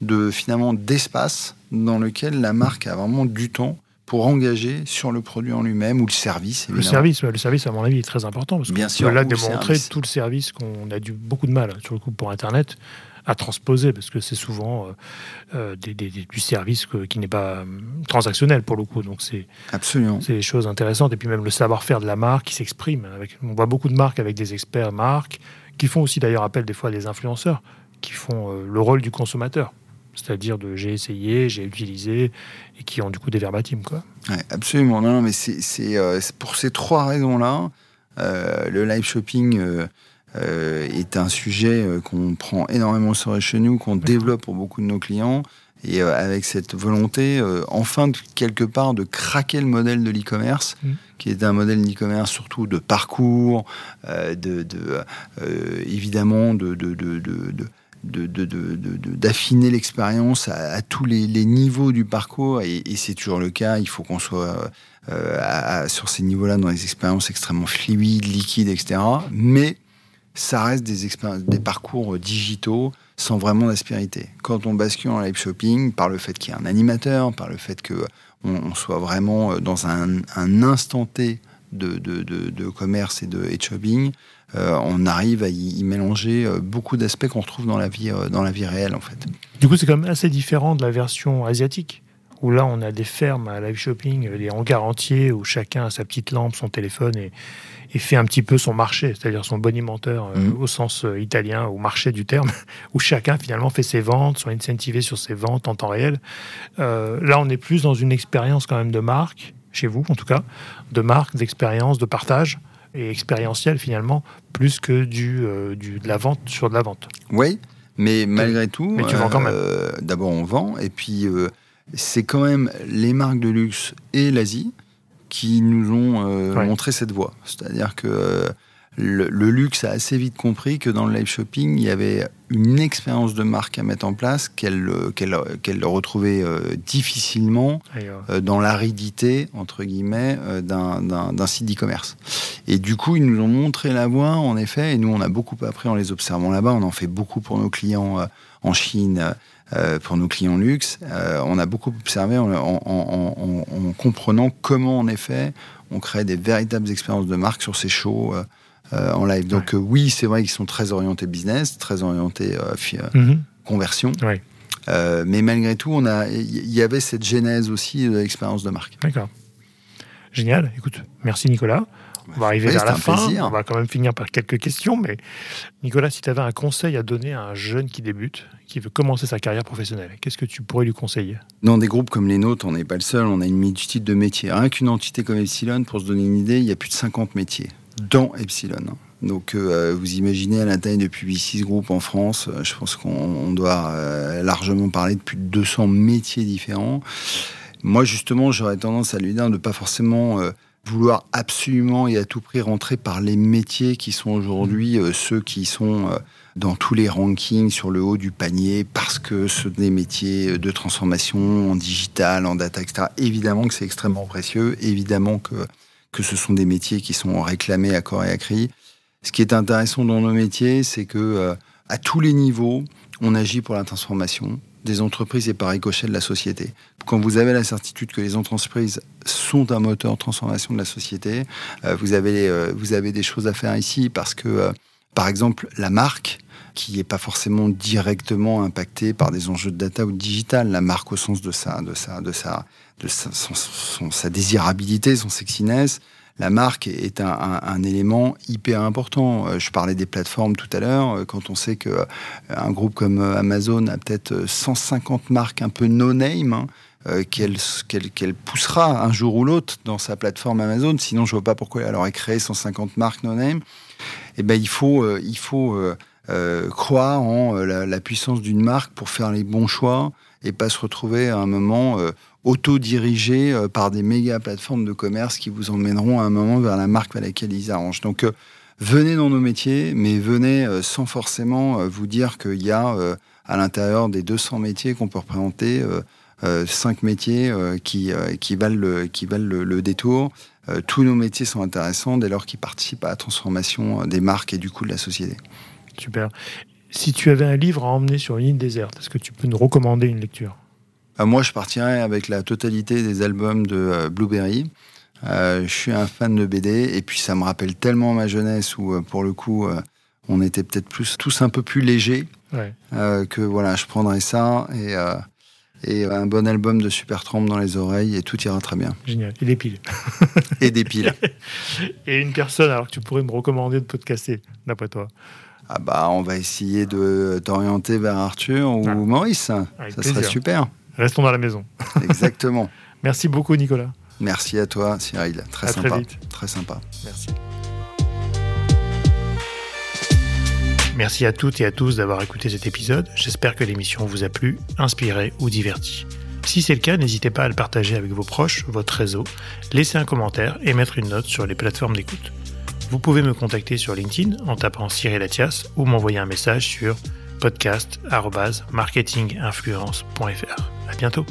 de finalement d'espace dans lequel la marque a vraiment du temps pour engager sur le produit en lui-même ou le service. Le service, le service, à mon avis, est très important parce Bien sûr, là démontrer tout le service qu'on a du beaucoup de mal sur le coup pour Internet à transposer, parce que c'est souvent euh, euh, des, du service qui n'est pas euh, transactionnel pour le coup. Donc c'est absolument c'est des choses intéressantes. Et puis même le savoir-faire de la marque qui s'exprime. Avec, on voit beaucoup de marques avec des experts marques qui font aussi d'ailleurs appel des fois à des influenceurs qui font le rôle du consommateur c'est-à-dire de j'ai essayé, j'ai utilisé, et qui ont du coup des verbatims. Quoi. absolument, non, non mais c'est pour ces trois raisons-là, le live shopping euh, est un sujet euh, qu'on prend énormément sur chez nous, qu'on développe pour beaucoup de nos clients. Et euh, avec cette volonté, enfin, quelque part, de craquer le modèle de l'e-commerce, mmh. qui est un modèle d'e-commerce surtout de parcours, de, évidemment, de, d'affiner l'expérience à, tous les, niveaux du parcours et, c'est toujours le cas. Il faut qu'on soit sur ces niveaux-là dans des expériences extrêmement fluides, liquides, etc. Mais ça reste des, des parcours digitaux sans vraiment d'aspérité. Quand on bascule en live shopping, par le fait qu'il y ait un animateur, par le fait qu'on on soit vraiment euh, dans un, instant T de, de, commerce et de, shopping, euh, on arrive à y, mélanger euh, beaucoup d'aspects qu'on retrouve dans la, vie, dans la vie réelle en fait. Du coup, c'est quand même assez différent de la version asiatique où là on a des fermes à live shopping, des hangars entiers où chacun a sa petite lampe, son téléphone et, et fait un petit peu son marché, c'est-à-dire son bonimenteur euh, mmh. au sens euh, italien, au marché du terme, *laughs* où chacun finalement fait ses ventes, soit incentivé sur ses ventes en temps réel. Euh, là, on est plus dans une expérience quand même de marque, chez vous en tout cas, de marque, d'expérience, de partage et expérientiel finalement, plus que du, du, de la vente sur de la vente. Oui, mais malgré tout, mais tu vends quand même. D'abord, on vend, et puis c'est quand même les marques de luxe et l'Asie qui nous ont euh, montré cette voie. C'est-à-dire que euh, le, luxe a assez vite compris que dans le live shopping, il y avait une expérience de marque à mettre en place qu'elle euh, qu'elle retrouvait difficilement dans l'aridité, entre guillemets, d'un site d'e-commerce. Et du coup, ils nous ont montré la voie, en effet, et nous, on a beaucoup appris en les observant là-bas. On en fait beaucoup pour nos clients en Chine, euh, pour nos clients luxe. Euh, on a beaucoup observé en, comprenant comment, en effet, on crée des véritables expériences de marque sur ces shows euh, en live. Donc oui, c'est vrai qu'ils sont très orientés business, très orientés mhm. conversion. mais malgré tout, il y avait cette genèse aussi de l'expérience de marque. D'accord. Génial. Écoute, merci Nicolas. On va arriver vers la fin. On va quand même finir par quelques questions. Mais Nicolas, si tu avais un conseil à donner à un jeune qui débute, qui veut commencer sa carrière professionnelle, qu'est-ce que tu pourrais lui conseiller? Dans des groupes comme les nôtres, on n'est pas le seul. On a une multitude de métiers. Rien qu'une entité comme Epsilon, pour se donner une idée, il y a plus de 50 métiers dans Epsilon. Donc, euh, vous imaginez à la taille de Publicis Group en France, euh, je pense qu'on doit euh, largement parler de plus de 200 métiers différents. Moi, justement, j'aurais tendance à lui dire de ne pas forcément vouloir absolument et à tout prix rentrer par les métiers qui sont aujourd'hui euh, ceux qui sont euh, dans tous les rankings sur le haut du panier parce que ce sont des métiers de transformation en digital, en data, etc. Évidemment que c'est extrêmement précieux, évidemment que, que ce sont des métiers qui sont réclamés à corps et à cri. Ce qui est intéressant dans nos métiers, c'est que euh, à tous les niveaux, on agit pour la transformation des entreprises et par ricochet de la société. Quand vous avez la certitude que les entreprises sont un moteur de transformation de la société, euh, vous, avez, euh, vous avez des choses à faire ici parce que, euh, par exemple, la marque, qui n'est pas forcément directement impactée par des enjeux de data ou de digital, la marque au sens de sa, de sa, de sa, de sa, sa désirabilité, son sexiness, la marque est un, élément hyper important. Euh, je parlais des plateformes tout à l'heure. Euh, quand on sait qu'un euh, groupe comme Amazon a peut-être 150 marques un peu no-name, hein, qu'elle poussera un jour ou l'autre dans sa plateforme Amazon. Sinon, je vois pas pourquoi elle aurait créé 150 marques no-name. Eh ben, il faut, il faut croire en la, puissance d'une marque pour faire les bons choix et pas se retrouver à un moment auto-dirigés euh, par des méga plateformes de commerce qui vous emmèneront à un moment vers la marque à laquelle ils arrangent. Donc, euh, venez dans nos métiers, mais venez euh, sans forcément vous dire qu'il y a à l'intérieur des 200 métiers qu'on peut représenter, cinq métiers qui, valent, le, qui valent le, détour. tous nos métiers sont intéressants dès lors qu'ils participent à la transformation des marques et du coup de la société. Super. Si tu avais un livre à emmener sur une île déserte, est-ce que tu peux nous recommander une lecture? Euh, moi, je partirais avec la totalité des albums de euh, Blueberry. Euh, je suis un fan de BD et puis ça me rappelle tellement ma jeunesse où, pour le coup, on était peut-être plus tous un peu plus légers que voilà, je prendrais ça et, et un bon album de Super Trump dans les oreilles et tout ira très bien. Génial. Et des piles. *laughs* et des piles. *laughs* et une personne alors que tu pourrais me recommander de podcaster, d'après toi? Ah bah, on va essayer de t'orienter vers Arthur ou ah. Maurice. ça serait super. Restons dans la maison. Exactement. *laughs* Merci beaucoup, Nicolas. Merci à toi, Cyril. Très sympa. Très, vite. très sympa. Merci. Merci à toutes et à tous d'avoir écouté cet épisode. J'espère que l'émission vous a plu, inspiré ou diverti. Si c'est le cas, n'hésitez pas à le partager avec vos proches, votre réseau, laisser un commentaire et mettre une note sur les plateformes d'écoute. Vous pouvez me contacter sur LinkedIn en tapant Cyril Latias ou m'envoyer un message sur podcast podcast.marketinginfluence.fr. À bientôt.